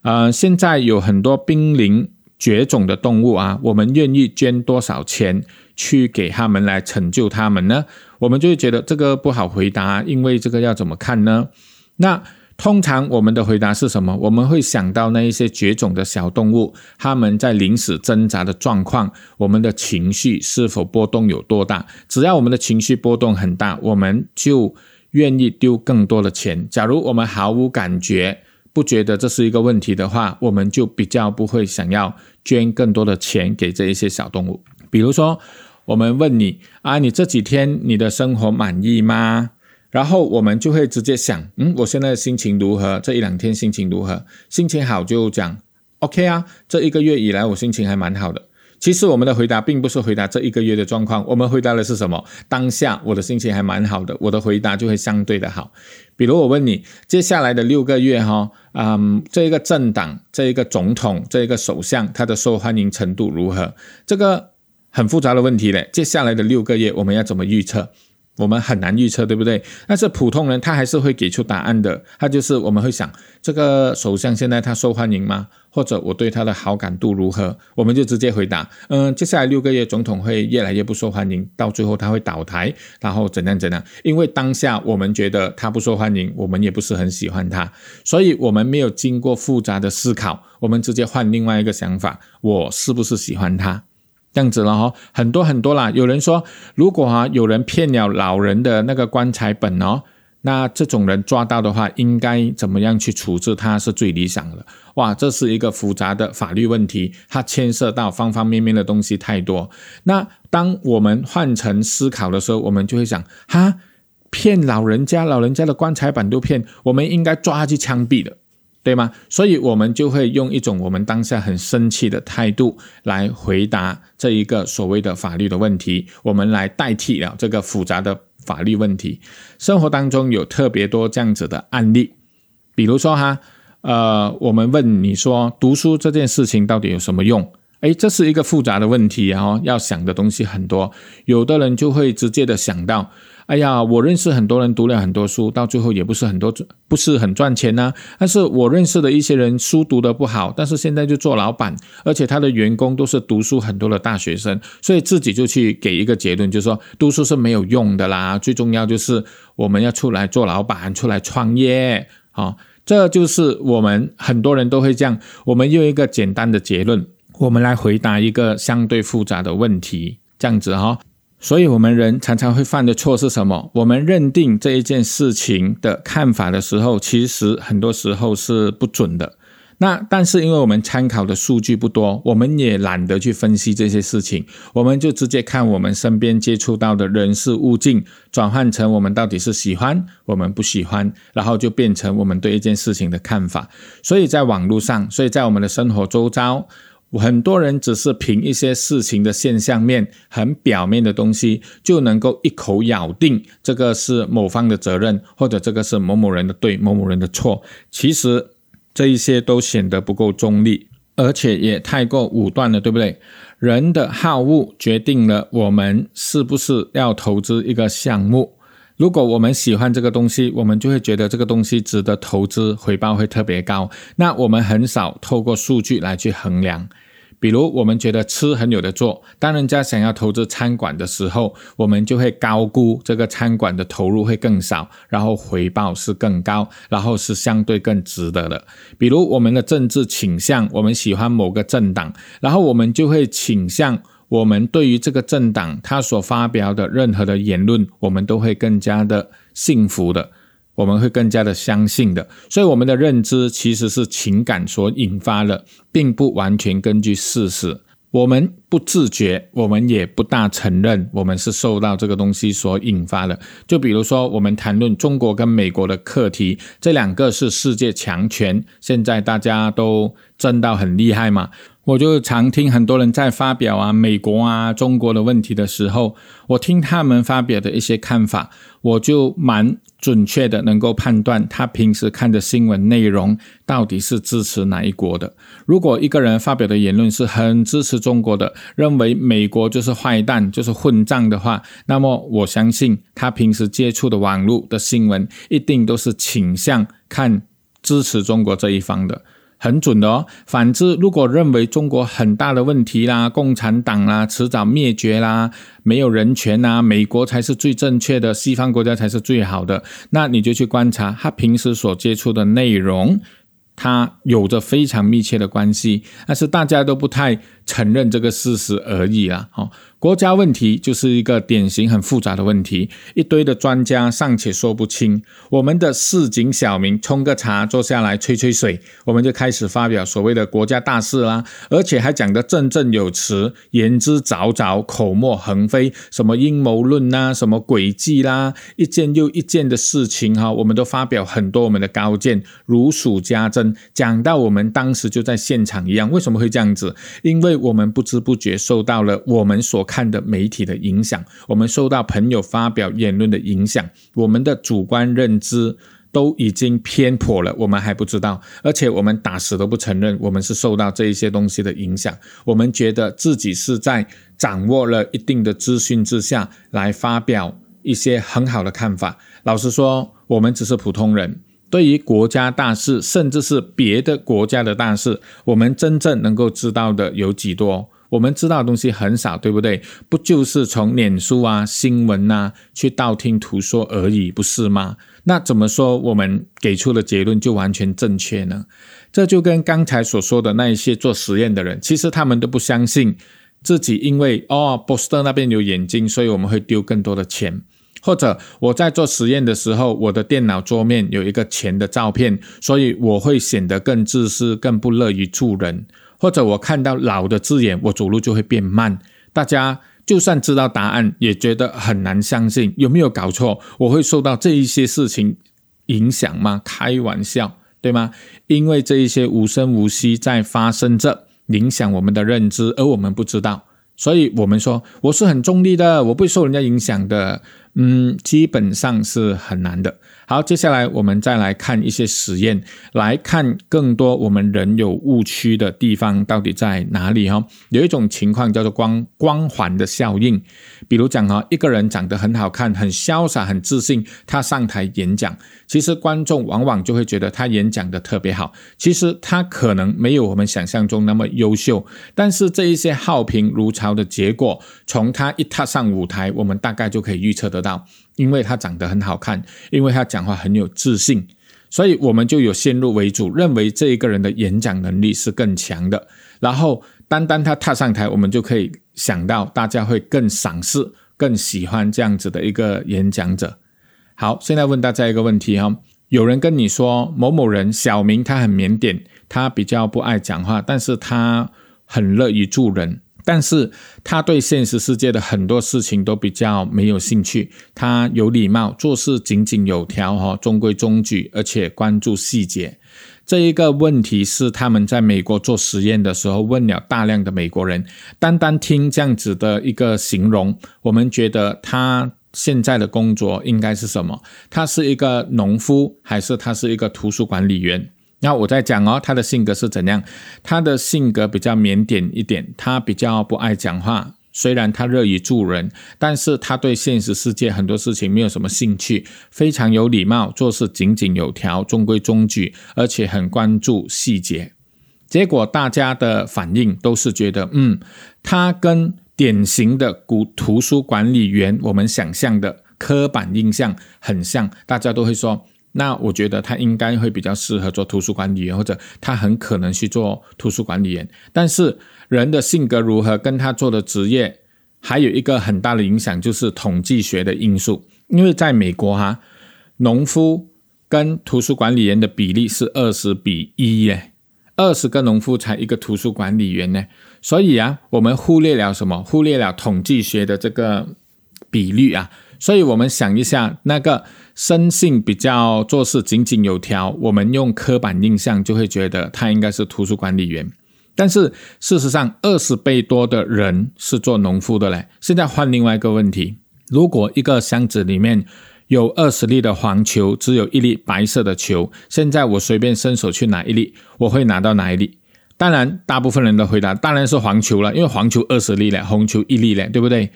呃，现在有很多濒临绝种的动物啊，我们愿意捐多少钱去给他们来拯救他们呢？我们就会觉得这个不好回答，因为这个要怎么看呢？那通常我们的回答是什么？我们会想到那一些绝种的小动物，他们在临死挣扎的状况，我们的情绪是否波动有多大？只要我们的情绪波动很大，我们就。愿意丢更多的钱。假如我们毫无感觉，不觉得这是一个问题的话，我们就比较不会想要捐更多的钱给这一些小动物。比如说，我们问你啊，你这几天你的生活满意吗？然后我们就会直接想，嗯，我现在心情如何？这一两天心情如何？心情好就讲 OK 啊，这一个月以来我心情还蛮好的。其实我们的回答并不是回答这一个月的状况，我们回答的是什么？当下我的心情还蛮好的，我的回答就会相对的好。比如我问你，接下来的六个月哈，嗯，这一个政党、这一个总统、这一个首相，他的受欢迎程度如何？这个很复杂的问题嘞。接下来的六个月我们要怎么预测？我们很难预测，对不对？但是普通人他还是会给出答案的。他就是我们会想，这个首相现在他受欢迎吗？或者我对他的好感度如何？我们就直接回答，嗯，接下来六个月总统会越来越不受欢迎，到最后他会倒台，然后怎样怎样？因为当下我们觉得他不受欢迎，我们也不是很喜欢他，所以我们没有经过复杂的思考，我们直接换另外一个想法，我是不是喜欢他？这样子了哈，很多很多啦。有人说，如果啊有人骗了老人的那个棺材本哦，那这种人抓到的话，应该怎么样去处置他是最理想的？哇，这是一个复杂的法律问题，它牵涉到方方面面的东西太多。那当我们换成思考的时候，我们就会想，哈，骗老人家，老人家的棺材本都骗，我们应该抓去枪毙的。对吗？所以我们就会用一种我们当下很生气的态度来回答这一个所谓的法律的问题，我们来代替了这个复杂的法律问题。生活当中有特别多这样子的案例，比如说哈，呃，我们问你说读书这件事情到底有什么用？诶，这是一个复杂的问题，然后要想的东西很多，有的人就会直接的想到。哎呀，我认识很多人读了很多书，到最后也不是很多不是很赚钱呢。但是我认识的一些人书读得不好，但是现在就做老板，而且他的员工都是读书很多的大学生，所以自己就去给一个结论，就是说读书是没有用的啦。最重要就是我们要出来做老板，出来创业啊！这就是我们很多人都会这样。我们用一个简单的结论，我们来回答一个相对复杂的问题，这样子哈。所以，我们人常常会犯的错是什么？我们认定这一件事情的看法的时候，其实很多时候是不准的。那但是，因为我们参考的数据不多，我们也懒得去分析这些事情，我们就直接看我们身边接触到的人事物境，转换成我们到底是喜欢，我们不喜欢，然后就变成我们对一件事情的看法。所以在网络上，所以在我们的生活周遭。很多人只是凭一些事情的现象面、很表面的东西，就能够一口咬定这个是某方的责任，或者这个是某某人的对、某某人的错。其实这一些都显得不够中立，而且也太过武断了，对不对？人的好恶决定了我们是不是要投资一个项目。如果我们喜欢这个东西，我们就会觉得这个东西值得投资，回报会特别高。那我们很少透过数据来去衡量。比如，我们觉得吃很有的做，当人家想要投资餐馆的时候，我们就会高估这个餐馆的投入会更少，然后回报是更高，然后是相对更值得的。比如，我们的政治倾向，我们喜欢某个政党，然后我们就会倾向我们对于这个政党他所发表的任何的言论，我们都会更加的幸福的。我们会更加的相信的，所以我们的认知其实是情感所引发的，并不完全根据事实。我们不自觉，我们也不大承认，我们是受到这个东西所引发的。就比如说，我们谈论中国跟美国的课题，这两个是世界强权，现在大家都争到很厉害嘛。我就常听很多人在发表啊美国啊中国的问题的时候，我听他们发表的一些看法，我就蛮准确的能够判断他平时看的新闻内容到底是支持哪一国的。如果一个人发表的言论是很支持中国的，认为美国就是坏蛋就是混账的话，那么我相信他平时接触的网络的新闻一定都是倾向看支持中国这一方的。很准的哦。反之，如果认为中国很大的问题啦，共产党啦，迟早灭绝啦，没有人权啦，美国才是最正确的，西方国家才是最好的，那你就去观察他平时所接触的内容。他有着非常密切的关系，但是大家都不太承认这个事实而已啦。哦，国家问题就是一个典型很复杂的问题，一堆的专家尚且说不清，我们的市井小民冲个茶坐下来吹吹水，我们就开始发表所谓的国家大事啦，而且还讲得振振有词，言之凿凿，口沫横飞，什么阴谋论呐，什么诡计啦，一件又一件的事情哈，我们都发表很多我们的高见，如数家珍。讲到我们当时就在现场一样，为什么会这样子？因为我们不知不觉受到了我们所看的媒体的影响，我们受到朋友发表言论的影响，我们的主观认知都已经偏颇了，我们还不知道，而且我们打死都不承认我们是受到这一些东西的影响，我们觉得自己是在掌握了一定的资讯之下来发表一些很好的看法。老实说，我们只是普通人。对于国家大事，甚至是别的国家的大事，我们真正能够知道的有几多？我们知道的东西很少，对不对？不就是从脸书啊、新闻啊去道听途说而已，不是吗？那怎么说我们给出的结论就完全正确呢？这就跟刚才所说的那一些做实验的人，其实他们都不相信自己，因为哦，波士顿那边有眼睛，所以我们会丢更多的钱。或者我在做实验的时候，我的电脑桌面有一个钱的照片，所以我会显得更自私、更不乐于助人。或者我看到老的字眼，我走路就会变慢。大家就算知道答案，也觉得很难相信。有没有搞错？我会受到这一些事情影响吗？开玩笑，对吗？因为这一些无声无息在发生着，影响我们的认知，而我们不知道。所以我们说，我是很中立的，我不会受人家影响的。嗯，基本上是很难的。好，接下来我们再来看一些实验，来看更多我们人有误区的地方到底在哪里哈。有一种情况叫做光光环的效应，比如讲哈，一个人长得很好看、很潇洒、很自信，他上台演讲，其实观众往往就会觉得他演讲的特别好。其实他可能没有我们想象中那么优秀，但是这一些好评如潮的结果，从他一踏上舞台，我们大概就可以预测得到。因为他长得很好看，因为他讲话很有自信，所以我们就有先入为主，认为这一个人的演讲能力是更强的。然后单单他踏上台，我们就可以想到大家会更赏识、更喜欢这样子的一个演讲者。好，现在问大家一个问题哈：有人跟你说某某人小明，他很腼腆，他比较不爱讲话，但是他很乐于助人。但是他对现实世界的很多事情都比较没有兴趣。他有礼貌，做事井井有条，哈，中规中矩，而且关注细节。这一个问题是他们在美国做实验的时候问了大量的美国人。单单听这样子的一个形容，我们觉得他现在的工作应该是什么？他是一个农夫，还是他是一个图书管理员？那我在讲哦，他的性格是怎样？他的性格比较腼腆一点，他比较不爱讲话。虽然他乐于助人，但是他对现实世界很多事情没有什么兴趣。非常有礼貌，做事井井有条，中规中矩，而且很关注细节。结果大家的反应都是觉得，嗯，他跟典型的古图书管理员我们想象的刻板印象很像，大家都会说。那我觉得他应该会比较适合做图书管理员，或者他很可能去做图书管理员。但是人的性格如何，跟他做的职业还有一个很大的影响，就是统计学的因素。因为在美国哈，农夫跟图书管理员的比例是二十比一耶，二十个农夫才一个图书管理员呢。所以啊，我们忽略了什么？忽略了统计学的这个比率啊。所以我们想一下那个。生性比较做事井井有条，我们用刻板印象就会觉得他应该是图书管理员。但是事实上，二十倍多的人是做农夫的嘞。现在换另外一个问题：如果一个箱子里面有二十粒的黄球，只有一粒白色的球，现在我随便伸手去拿一粒，我会拿到哪一粒？当然，大部分人的回答当然是黄球了，因为黄球二十粒嘞，红球一粒嘞，对不对？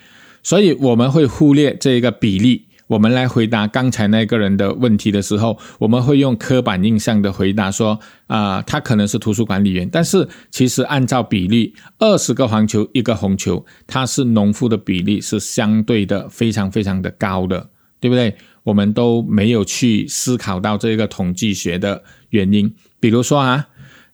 所以我们会忽略这一个比例。我们来回答刚才那个人的问题的时候，我们会用刻板印象的回答说：啊，他可能是图书管理员，但是其实按照比例，二十个黄球一个红球，他是农夫的比例是相对的非常非常的高的，对不对？我们都没有去思考到这个统计学的原因。比如说啊，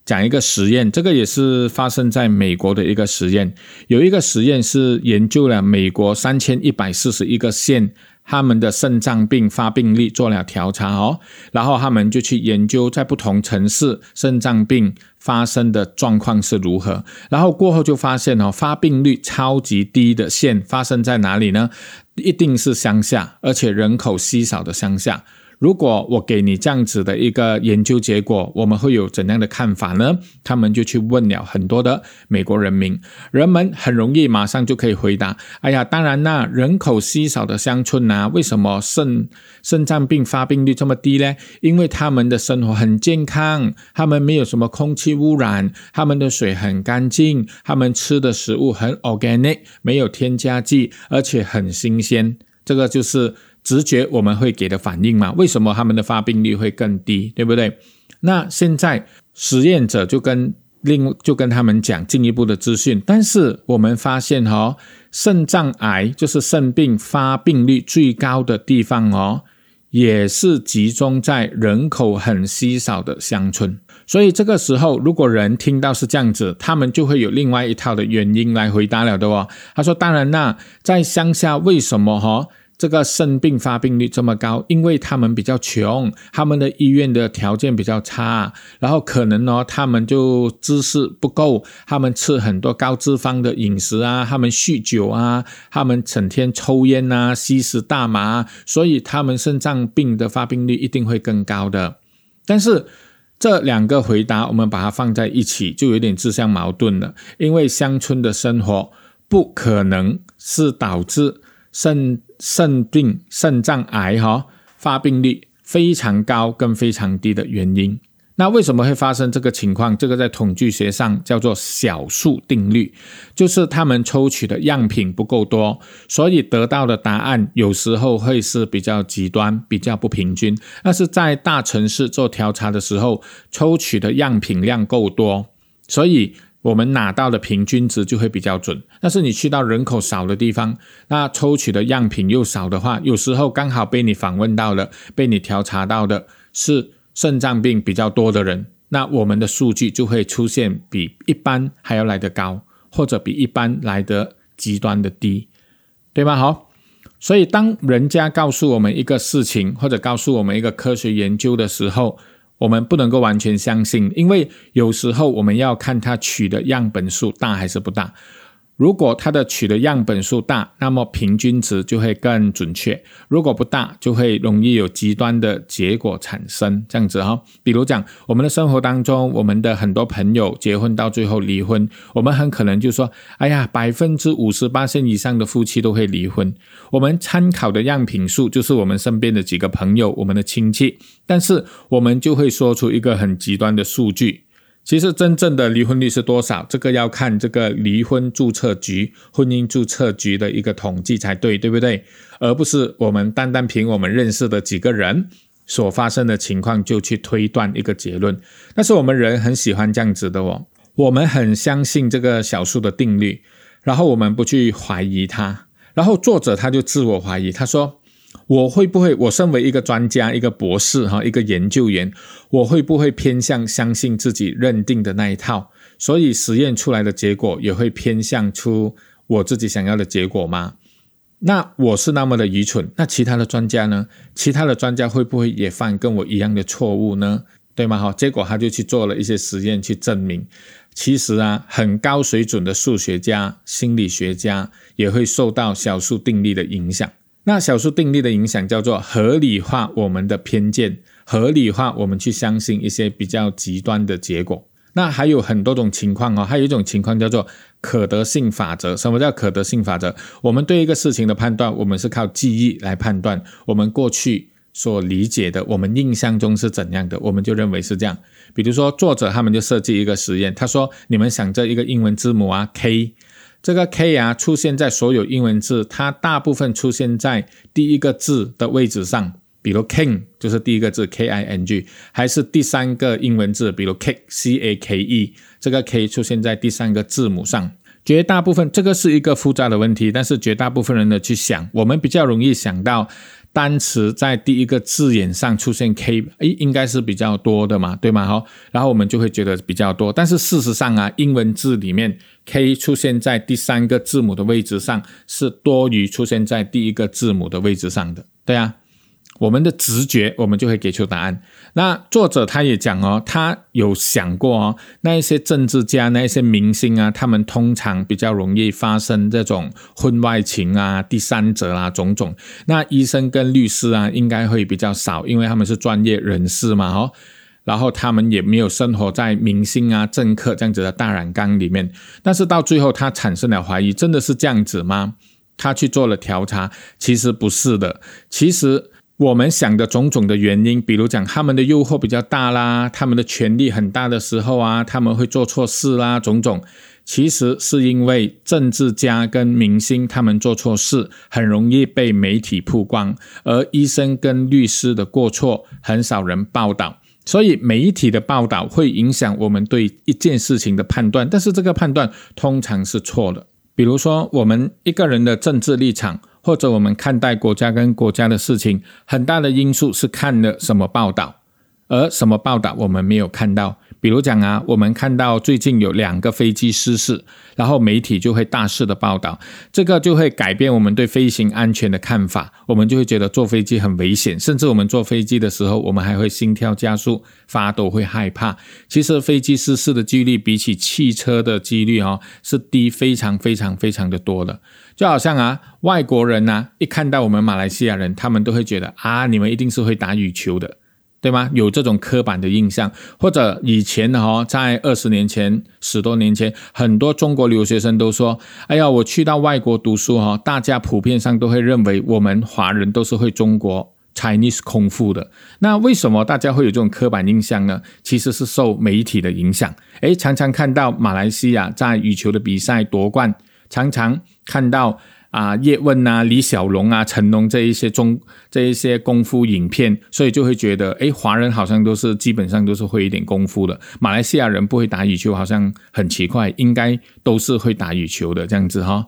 讲一个实验，这个也是发生在美国的一个实验，有一个实验是研究了美国三千一百四十一个县。他们的肾脏病发病率做了调查哦，然后他们就去研究在不同城市肾脏病发生的状况是如何，然后过后就发现哦，发病率超级低的县发生在哪里呢？一定是乡下，而且人口稀少的乡下。如果我给你这样子的一个研究结果，我们会有怎样的看法呢？他们就去问了很多的美国人民，人们很容易马上就可以回答：哎呀，当然啦，人口稀少的乡村啊，为什么肾肾脏病发病率这么低呢？因为他们的生活很健康，他们没有什么空气污染，他们的水很干净，他们吃的食物很 organic，没有添加剂，而且很新鲜。这个就是。直觉我们会给的反应嘛？为什么他们的发病率会更低？对不对？那现在实验者就跟另就跟他们讲进一步的资讯，但是我们发现哦，肾脏癌就是肾病发病率最高的地方哦，也是集中在人口很稀少的乡村。所以这个时候，如果人听到是这样子，他们就会有另外一套的原因来回答了的哦。他说：“当然啦，在乡下为什么哈？”这个肾病发病率这么高，因为他们比较穷，他们的医院的条件比较差，然后可能呢，他们就知识不够，他们吃很多高脂肪的饮食啊，他们酗酒啊，他们整天抽烟啊，吸食大麻，所以他们肾脏病的发病率一定会更高的。但是这两个回答，我们把它放在一起，就有点自相矛盾了，因为乡村的生活不可能是导致。肾肾病、肾脏癌哈发病率非常高跟非常低的原因，那为什么会发生这个情况？这个在统计学上叫做小数定律，就是他们抽取的样品不够多，所以得到的答案有时候会是比较极端、比较不平均。但是在大城市做调查的时候，抽取的样品量够多，所以。我们拿到的平均值就会比较准，但是你去到人口少的地方，那抽取的样品又少的话，有时候刚好被你访问到了，被你调查到的是肾脏病比较多的人，那我们的数据就会出现比一般还要来得高，或者比一般来得极端的低，对吗？好，所以当人家告诉我们一个事情，或者告诉我们一个科学研究的时候，我们不能够完全相信，因为有时候我们要看它取的样本数大还是不大。如果它的取的样本数大，那么平均值就会更准确；如果不大，就会容易有极端的结果产生。这样子哈，比如讲，我们的生活当中，我们的很多朋友结婚到最后离婚，我们很可能就说：“哎呀，百分之五十八线以上的夫妻都会离婚。”我们参考的样品数就是我们身边的几个朋友、我们的亲戚，但是我们就会说出一个很极端的数据。其实真正的离婚率是多少？这个要看这个离婚注册局、婚姻注册局的一个统计才对，对不对？而不是我们单单凭我们认识的几个人所发生的情况就去推断一个结论。但是我们人很喜欢这样子的哦，我们很相信这个小数的定律，然后我们不去怀疑它，然后作者他就自我怀疑，他说。我会不会？我身为一个专家、一个博士、哈，一个研究员，我会不会偏向相信自己认定的那一套？所以实验出来的结果也会偏向出我自己想要的结果吗？那我是那么的愚蠢？那其他的专家呢？其他的专家会不会也犯跟我一样的错误呢？对吗？哈，结果他就去做了一些实验去证明，其实啊，很高水准的数学家、心理学家也会受到小数定律的影响。那小数定律的影响叫做合理化我们的偏见，合理化我们去相信一些比较极端的结果。那还有很多种情况哦，还有一种情况叫做可得性法则。什么叫可得性法则？我们对一个事情的判断，我们是靠记忆来判断，我们过去所理解的，我们印象中是怎样的，我们就认为是这样。比如说，作者他们就设计一个实验，他说：你们想这一个英文字母啊，K。这个 K 啊出现在所有英文字，它大部分出现在第一个字的位置上，比如 King 就是第一个字 K I N G，还是第三个英文字，比如 k c a k e，这个 K 出现在第三个字母上。绝大部分这个是一个复杂的问题，但是绝大部分人呢去想，我们比较容易想到。单词在第一个字眼上出现 K，诶，应该是比较多的嘛，对吗？好，然后我们就会觉得比较多。但是事实上啊，英文字里面 K 出现在第三个字母的位置上是多于出现在第一个字母的位置上的，对啊。我们的直觉，我们就会给出答案。那作者他也讲哦，他有想过哦，那一些政治家、那一些明星啊，他们通常比较容易发生这种婚外情啊、第三者啊种种。那医生跟律师啊，应该会比较少，因为他们是专业人士嘛，哦。然后他们也没有生活在明星啊、政客这样子的大染缸里面。但是到最后，他产生了怀疑，真的是这样子吗？他去做了调查，其实不是的。其实我们想的种种的原因，比如讲他们的诱惑比较大啦，他们的权力很大的时候啊，他们会做错事啦，种种，其实是因为政治家跟明星他们做错事，很容易被媒体曝光，而医生跟律师的过错很少人报道，所以媒体的报道会影响我们对一件事情的判断，但是这个判断通常是错的。比如说，我们一个人的政治立场，或者我们看待国家跟国家的事情，很大的因素是看了什么报道，而什么报道我们没有看到。比如讲啊，我们看到最近有两个飞机失事，然后媒体就会大肆的报道，这个就会改变我们对飞行安全的看法，我们就会觉得坐飞机很危险，甚至我们坐飞机的时候，我们还会心跳加速、发抖、会害怕。其实飞机失事的几率比起汽车的几率哦，是低非常非常非常的多的。就好像啊，外国人呢，一看到我们马来西亚人，他们都会觉得啊，你们一定是会打羽球的。对吗？有这种刻板的印象，或者以前哈，在二十年前、十多年前，很多中国留学生都说：“哎呀，我去到外国读书哈，大家普遍上都会认为我们华人都是会中国 Chinese 空腹的。”那为什么大家会有这种刻板印象呢？其实是受媒体的影响。诶，常常看到马来西亚在羽球的比赛夺冠，常常看到。啊，叶问啊，李小龙啊，成龙这一些中这一些功夫影片，所以就会觉得，哎，华人好像都是基本上都是会一点功夫的。马来西亚人不会打羽球，好像很奇怪，应该都是会打羽球的这样子哈，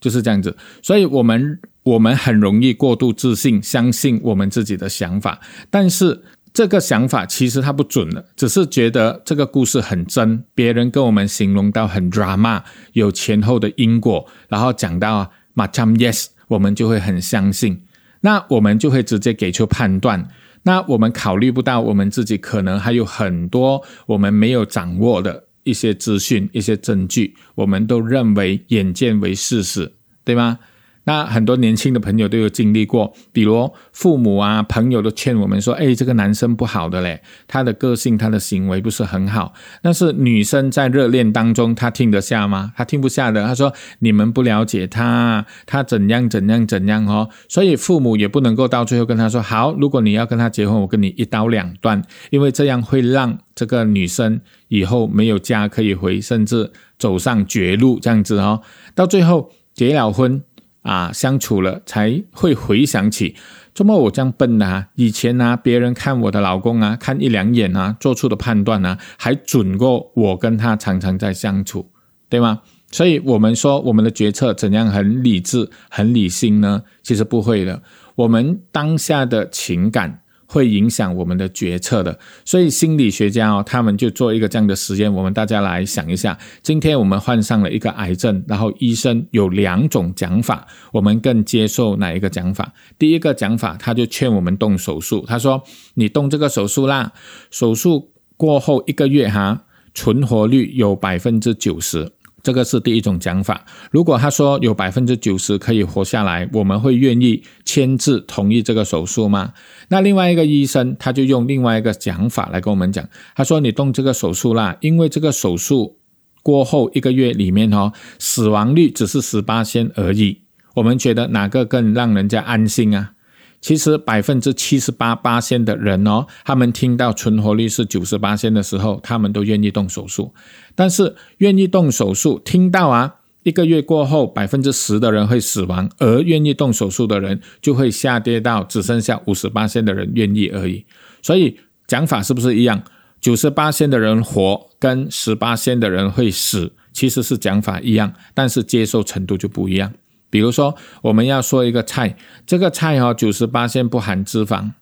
就是这样子。所以，我们我们很容易过度自信，相信我们自己的想法，但是这个想法其实它不准的，只是觉得这个故事很真，别人跟我们形容到很 drama，有前后的因果，然后讲到。马上 yes，我们就会很相信，那我们就会直接给出判断。那我们考虑不到我们自己可能还有很多我们没有掌握的一些资讯、一些证据，我们都认为眼见为事实，对吗？那很多年轻的朋友都有经历过，比如父母啊、朋友都劝我们说：“哎，这个男生不好的嘞，他的个性、他的行为不是很好。”但是女生在热恋当中，她听得下吗？她听不下的。她说：“你们不了解他，他怎样怎样怎样哦。”所以父母也不能够到最后跟他说：“好，如果你要跟他结婚，我跟你一刀两断，因为这样会让这个女生以后没有家可以回，甚至走上绝路这样子哦。”到最后结了婚。啊，相处了才会回想起，怎么我这样笨啊？以前呢，别人看我的老公啊，看一两眼啊，做出的判断呢，还准过我跟他常常在相处，对吗？所以，我们说我们的决策怎样很理智、很理性呢？其实不会的，我们当下的情感。会影响我们的决策的，所以心理学家哦，他们就做一个这样的实验，我们大家来想一下。今天我们患上了一个癌症，然后医生有两种讲法，我们更接受哪一个讲法？第一个讲法，他就劝我们动手术，他说：“你动这个手术啦，手术过后一个月哈，存活率有百分之九十。”这个是第一种讲法。如果他说有百分之九十可以活下来，我们会愿意签字同意这个手术吗？那另外一个医生他就用另外一个讲法来跟我们讲，他说你动这个手术啦，因为这个手术过后一个月里面哦，死亡率只是十八先而已。我们觉得哪个更让人家安心啊？其实百分之七十八八线的人哦，他们听到存活率是九十八线的时候，他们都愿意动手术。但是愿意动手术，听到啊，一个月过后百分之十的人会死亡，而愿意动手术的人就会下跌到只剩下五十八线的人愿意而已。所以讲法是不是一样？九十八线的人活，跟十八线的人会死，其实是讲法一样，但是接受程度就不一样。比如说，我们要说一个菜，这个菜哈九十八线不含脂肪，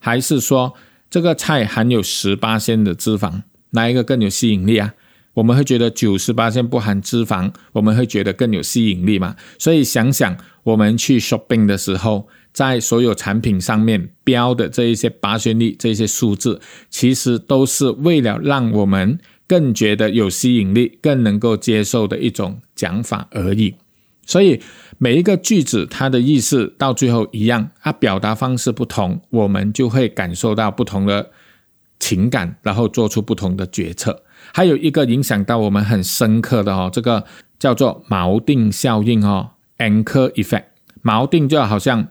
还是说这个菜含有十八线的脂肪，哪一个更有吸引力啊？我们会觉得九十八线不含脂肪，我们会觉得更有吸引力嘛？所以想想，我们去 shopping 的时候，在所有产品上面标的这一些拔旋率、这些数字，其实都是为了让我们更觉得有吸引力、更能够接受的一种讲法而已。所以每一个句子它的意思到最后一样，它表达方式不同，我们就会感受到不同的情感，然后做出不同的决策。还有一个影响到我们很深刻的哦，这个叫做锚定效应哦，anchor effect。锚定就好像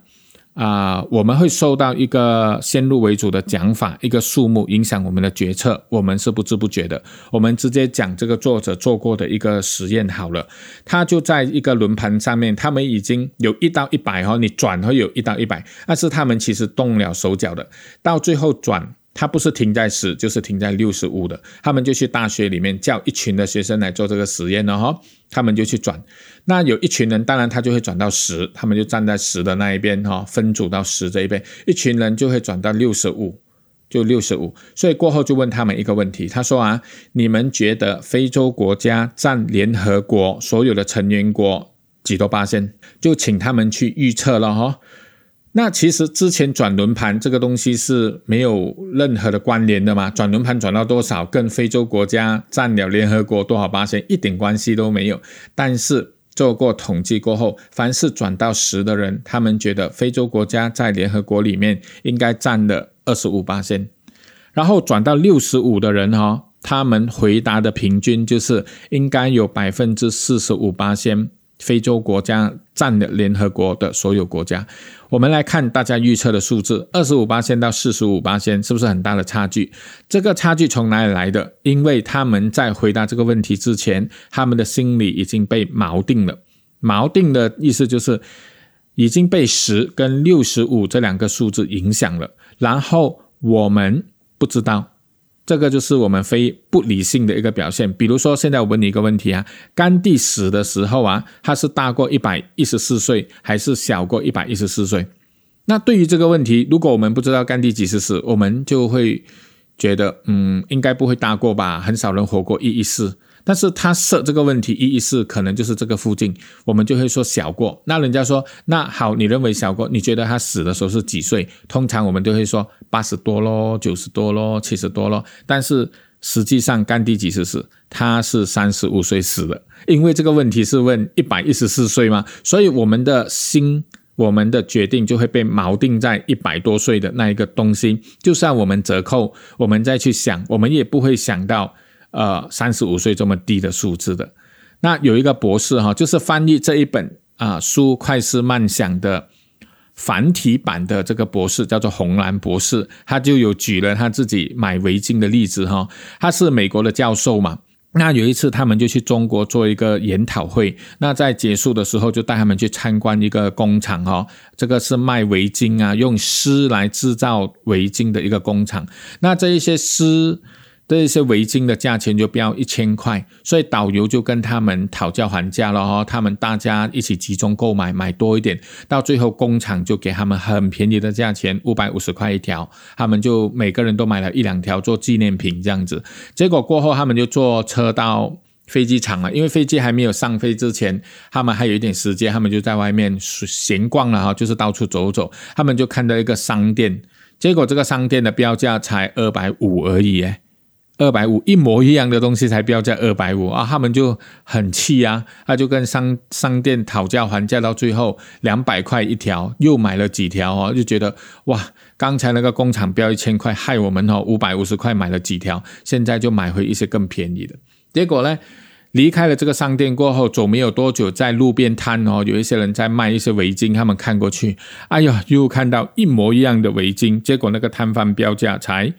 啊，我们会受到一个先入为主的讲法，一个数目影响我们的决策，我们是不知不觉的。我们直接讲这个作者做过的一个实验好了，他就在一个轮盘上面，他们已经有一到一百哦，你转会有一到一百，但是他们其实动了手脚的，到最后转。他不是停在十，就是停在六十五的。他们就去大学里面叫一群的学生来做这个实验了哈。他们就去转，那有一群人，当然他就会转到十，他们就站在十的那一边哈，分组到十这一边。一群人就会转到六十五，就六十五。所以过后就问他们一个问题，他说啊，你们觉得非洲国家占联合国所有的成员国几多八仙？就请他们去预测了哈。那其实之前转轮盘这个东西是没有任何的关联的嘛？转轮盘转到多少，跟非洲国家占了联合国多少八千一点关系都没有。但是做过统计过后，凡是转到十的人，他们觉得非洲国家在联合国里面应该占了二十五八千。然后转到六十五的人哈，他们回答的平均就是应该有百分之四十五八千。非洲国家占了联合国的所有国家。我们来看大家预测的数字，二十五八千到四十五八千，是不是很大的差距？这个差距从哪里来的？因为他们在回答这个问题之前，他们的心理已经被锚定了。锚定的意思就是已经被十跟六十五这两个数字影响了，然后我们不知道。这个就是我们非不理性的一个表现。比如说，现在我问你一个问题啊：甘地死的时候啊，他是大过一百一十四岁，还是小过一百一十四岁？那对于这个问题，如果我们不知道甘地几时死，我们就会觉得，嗯，应该不会大过吧？很少人活过一一四。但是他设这个问题意义是可能就是这个附近，我们就会说小过。那人家说那好，你认为小过？你觉得他死的时候是几岁？通常我们都会说八十多咯，九十多咯，七十多咯。但是实际上甘地几时死？他是三十五岁死的。因为这个问题是问一百一十四岁嘛，所以我们的心，我们的决定就会被锚定在一百多岁的那一个东西。就算我们折扣，我们再去想，我们也不会想到。呃，三十五岁这么低的数字的，那有一个博士哈，就是翻译这一本啊书《快思慢想》的繁体版的这个博士叫做红蓝博士，他就有举了他自己买围巾的例子哈。他是美国的教授嘛，那有一次他们就去中国做一个研讨会，那在结束的时候就带他们去参观一个工厂哈，这个是卖围巾啊，用丝来制造围巾的一个工厂。那这一些丝。这些围巾的价钱就标一千块，所以导游就跟他们讨价还价了哈。他们大家一起集中购买，买多一点，到最后工厂就给他们很便宜的价钱，五百五十块一条。他们就每个人都买了一两条做纪念品这样子。结果过后，他们就坐车到飞机场了，因为飞机还没有上飞之前，他们还有一点时间，他们就在外面闲逛了哈，就是到处走走。他们就看到一个商店，结果这个商店的标价才二百五而已诶二百五一模一样的东西才标价二百五啊，他们就很气啊，他就跟商商店讨价还价，到最后两百块一条，又买了几条哦，就觉得哇，刚才那个工厂标一千块，害我们哦五百五十块买了几条，现在就买回一些更便宜的。结果呢，离开了这个商店过后，走没有多久，在路边摊哦，有一些人在卖一些围巾，他们看过去，哎呀，又看到一模一样的围巾，结果那个摊贩标价才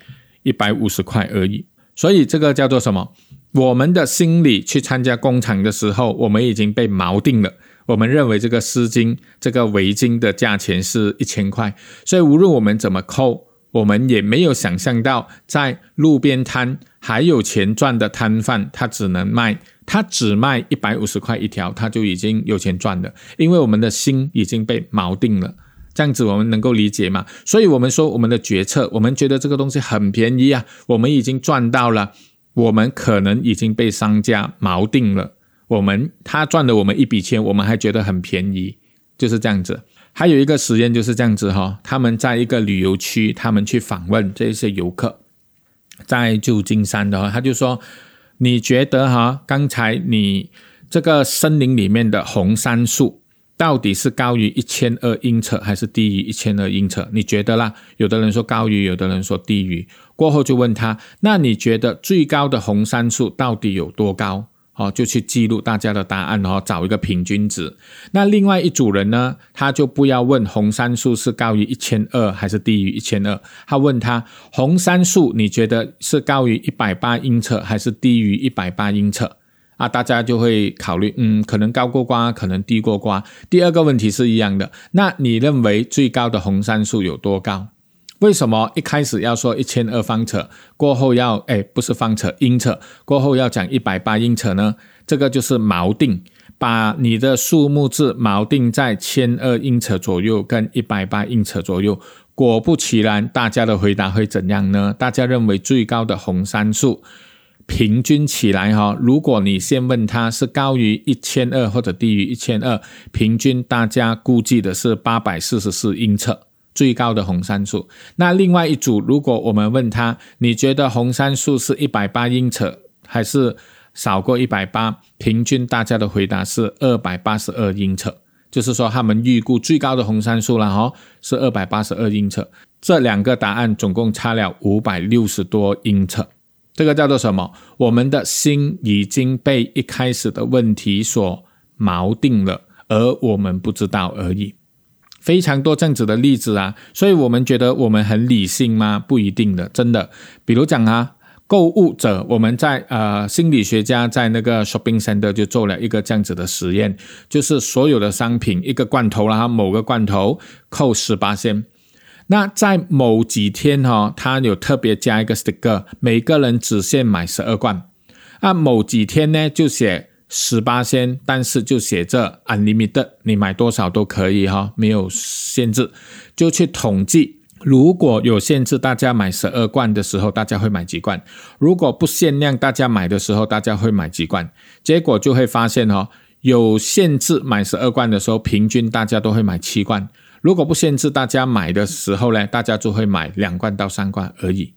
一百五十块而已。所以这个叫做什么？我们的心理去参加工厂的时候，我们已经被锚定了。我们认为这个丝巾、这个围巾的价钱是一千块，所以无论我们怎么扣，我们也没有想象到，在路边摊还有钱赚的摊贩，他只能卖，他只卖一百五十块一条，他就已经有钱赚了。因为我们的心已经被锚定了。这样子我们能够理解吗？所以，我们说我们的决策，我们觉得这个东西很便宜啊，我们已经赚到了，我们可能已经被商家锚定了。我们他赚了我们一笔钱，我们还觉得很便宜，就是这样子。还有一个实验就是这样子哈，他们在一个旅游区，他们去访问这些游客，在旧金山的话，他就说：“你觉得哈，刚才你这个森林里面的红杉树到底是高于一千二英尺还是低于一千二英尺？你觉得啦？有的人说高于，有的人说低于。过后就问他：那你觉得最高的红杉树到底有多高？”哦，就去记录大家的答案哦，找一个平均值。那另外一组人呢，他就不要问红杉树是高于一千二还是低于一千二，他问他红杉树你觉得是高于一百八英尺还是低于一百八英尺啊？大家就会考虑，嗯，可能高过瓜，可能低过瓜。第二个问题是一样的，那你认为最高的红杉树有多高？为什么一开始要说一千二方尺，过后要哎不是方尺英尺，过后要讲一百八英尺呢？这个就是锚定，把你的数目字锚定在千二英尺左右跟一百八英尺左右。果不其然，大家的回答会怎样呢？大家认为最高的红杉树平均起来哈，如果你先问他是高于一千二或者低于一千二，平均大家估计的是八百四十四英尺。最高的红杉树，那另外一组，如果我们问他，你觉得红杉树是一百八英尺还是少过一百八？平均大家的回答是二百八十二英尺，就是说他们预估最高的红杉树了哈，是二百八十二英尺。这两个答案总共差了五百六十多英尺，这个叫做什么？我们的心已经被一开始的问题所锚定了，而我们不知道而已。非常多这样子的例子啊，所以我们觉得我们很理性吗？不一定的，真的。比如讲啊，购物者，我们在呃心理学家在那个 shopping center 就做了一个这样子的实验，就是所有的商品一个罐头啦，某个罐头扣十八仙。那在某几天哈，他有特别加一个 sticker，每个人只限买十二罐。啊，某几天呢就写。十八仙，但是就写着 unlimited，你买多少都可以哈，没有限制。就去统计，如果有限制，大家买十二罐的时候，大家会买几罐？如果不限量，大家买的时候，大家会买几罐？结果就会发现哈，有限制买十二罐的时候，平均大家都会买七罐；如果不限制大家买的时候呢，大家就会买两罐到三罐而已。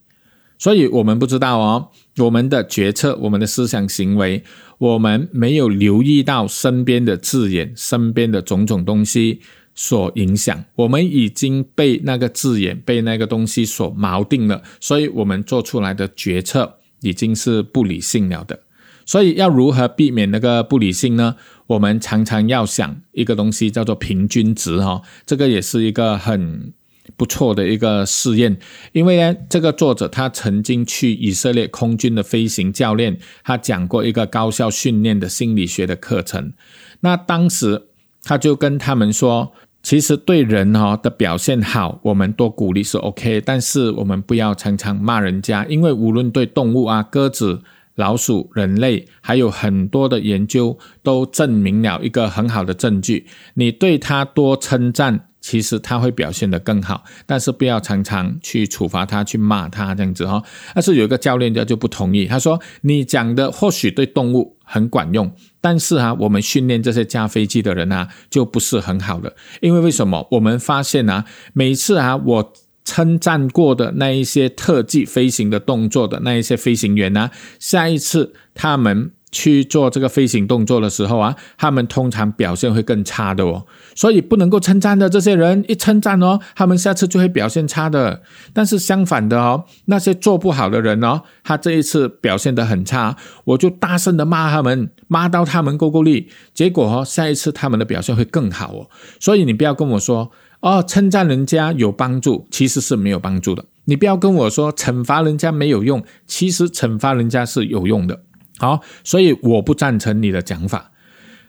所以我们不知道哦，我们的决策、我们的思想行为，我们没有留意到身边的字眼、身边的种种东西所影响，我们已经被那个字眼、被那个东西所锚定了，所以我们做出来的决策已经是不理性了的。所以要如何避免那个不理性呢？我们常常要想一个东西叫做平均值哈，这个也是一个很。不错的一个试验，因为呢，这个作者他曾经去以色列空军的飞行教练，他讲过一个高效训练的心理学的课程。那当时他就跟他们说，其实对人哈的表现好，我们多鼓励是 OK，但是我们不要常常骂人家，因为无论对动物啊，鸽子、老鼠、人类，还有很多的研究都证明了一个很好的证据，你对它多称赞。其实它会表现得更好，但是不要常常去处罚它、去骂它这样子哈。但是有一个教练家就不同意，他说：“你讲的或许对动物很管用，但是啊，我们训练这些驾飞机的人啊，就不是很好的。因为为什么？我们发现啊，每次啊，我称赞过的那一些特技飞行的动作的那一些飞行员呢，下一次他们。”去做这个飞行动作的时候啊，他们通常表现会更差的哦，所以不能够称赞的这些人一称赞哦，他们下次就会表现差的。但是相反的哦，那些做不好的人哦，他这一次表现得很差，我就大声的骂他们，骂到他们够够力，结果哦，下一次他们的表现会更好哦。所以你不要跟我说哦，称赞人家有帮助，其实是没有帮助的。你不要跟我说惩罚人家没有用，其实惩罚人家是有用的。好，所以我不赞成你的讲法。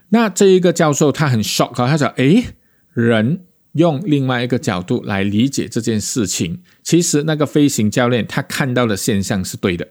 那这一个教授他很 shock，他说：“诶，人用另外一个角度来理解这件事情，其实那个飞行教练他看到的现象是对的，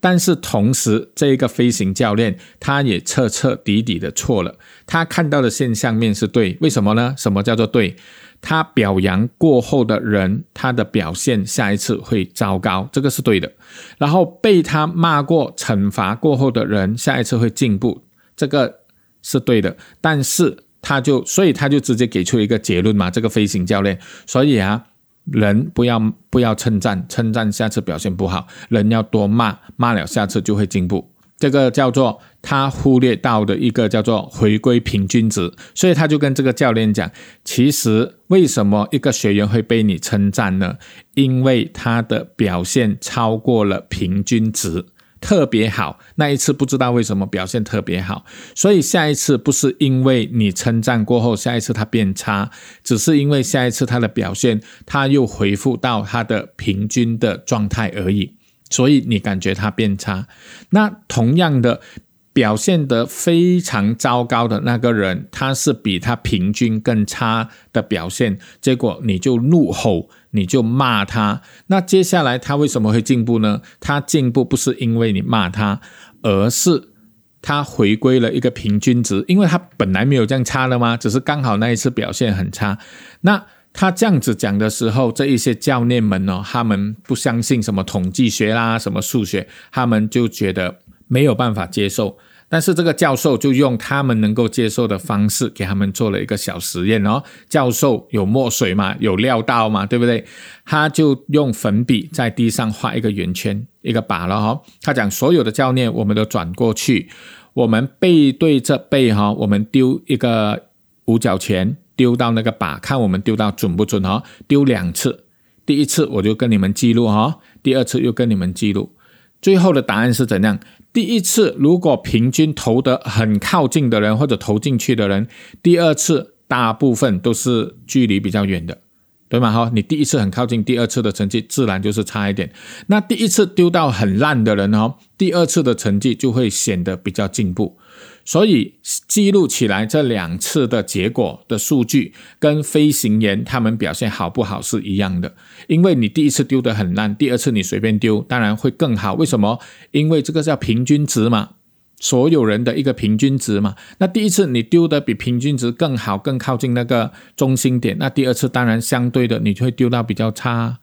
但是同时这一个飞行教练他也彻彻底底的错了。他看到的现象面是对，为什么呢？什么叫做对？”他表扬过后的人，他的表现下一次会糟糕，这个是对的。然后被他骂过、惩罚过后的人，下一次会进步，这个是对的。但是他就所以他就直接给出一个结论嘛，这个飞行教练，所以啊，人不要不要称赞，称赞下次表现不好，人要多骂，骂了下次就会进步。这个叫做他忽略到的一个叫做回归平均值，所以他就跟这个教练讲，其实为什么一个学员会被你称赞呢？因为他的表现超过了平均值。特别好，那一次不知道为什么表现特别好，所以下一次不是因为你称赞过后，下一次他变差，只是因为下一次他的表现他又恢复到他的平均的状态而已，所以你感觉他变差。那同样的。表现得非常糟糕的那个人，他是比他平均更差的表现，结果你就怒吼，你就骂他。那接下来他为什么会进步呢？他进步不是因为你骂他，而是他回归了一个平均值，因为他本来没有这样差的吗？只是刚好那一次表现很差。那他这样子讲的时候，这一些教练们呢，他们不相信什么统计学啦，什么数学，他们就觉得。没有办法接受，但是这个教授就用他们能够接受的方式给他们做了一个小实验哦。教授有墨水嘛，有料到嘛，对不对？他就用粉笔在地上画一个圆圈，一个靶了哈。他讲所有的教练，我们都转过去，我们背对着背哈，我们丢一个五角钱，丢到那个靶，看我们丢到准不准哈。丢两次，第一次我就跟你们记录哈，第二次又跟你们记录，最后的答案是怎样？第一次如果平均投得很靠近的人或者投进去的人，第二次大部分都是距离比较远的，对吗？哈，你第一次很靠近，第二次的成绩自然就是差一点。那第一次丢到很烂的人哦，第二次的成绩就会显得比较进步。所以记录起来这两次的结果的数据，跟飞行员他们表现好不好是一样的。因为你第一次丢得很烂，第二次你随便丢，当然会更好。为什么？因为这个叫平均值嘛，所有人的一个平均值嘛。那第一次你丢的比平均值更好，更靠近那个中心点，那第二次当然相对的你就会丢到比较差。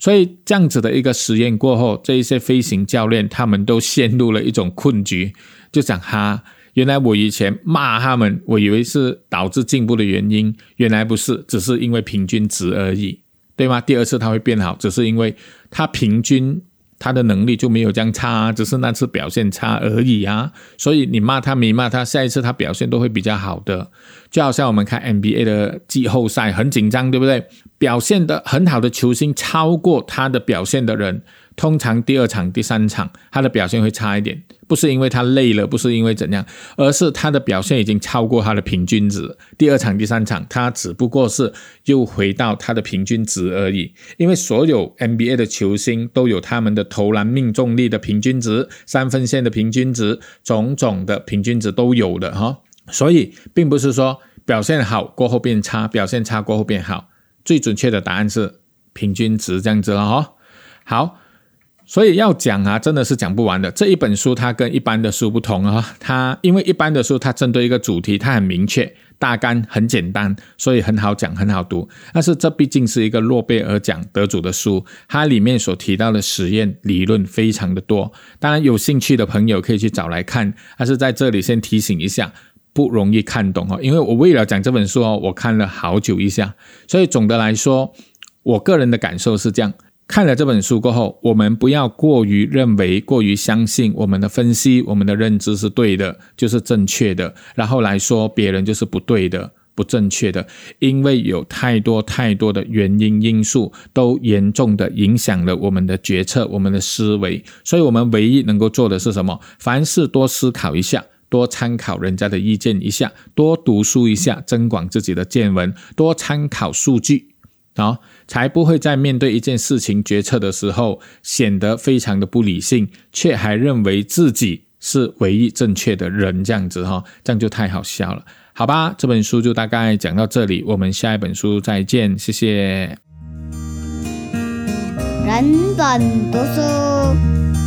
所以这样子的一个实验过后，这一些飞行教练他们都陷入了一种困局，就讲哈。原来我以前骂他们，我以为是导致进步的原因，原来不是，只是因为平均值而已，对吗？第二次他会变好，只是因为他平均他的能力就没有这样差，只是那次表现差而已啊。所以你骂他没骂他，下一次他表现都会比较好的。就好像我们看 NBA 的季后赛很紧张，对不对？表现的很好的球星超过他的表现的人。通常第二场、第三场，他的表现会差一点，不是因为他累了，不是因为怎样，而是他的表现已经超过他的平均值。第二场、第三场，他只不过是又回到他的平均值而已。因为所有 NBA 的球星都有他们的投篮命中率的平均值、三分线的平均值、种种的平均值都有的哈，所以并不是说表现好过后变差，表现差过后变好。最准确的答案是平均值这样子了哈。好。所以要讲啊，真的是讲不完的。这一本书它跟一般的书不同啊，它因为一般的书它针对一个主题，它很明确，大纲很简单，所以很好讲，很好读。但是这毕竟是一个诺贝尔奖得主的书，它里面所提到的实验理论非常的多。当然有兴趣的朋友可以去找来看。但是在这里先提醒一下，不容易看懂哦，因为我为了讲这本书哦，我看了好久一下。所以总的来说，我个人的感受是这样。看了这本书过后，我们不要过于认为、过于相信我们的分析、我们的认知是对的，就是正确的，然后来说别人就是不对的、不正确的，因为有太多太多的原因因素都严重的影响了我们的决策、我们的思维，所以我们唯一能够做的是什么？凡事多思考一下，多参考人家的意见一下，多读书一下，增广自己的见闻，多参考数据。啊，才不会在面对一件事情决策的时候显得非常的不理性，却还认为自己是唯一正确的人，这样子哈，这样就太好笑了，好吧？这本书就大概讲到这里，我们下一本书再见，谢谢。人本读书。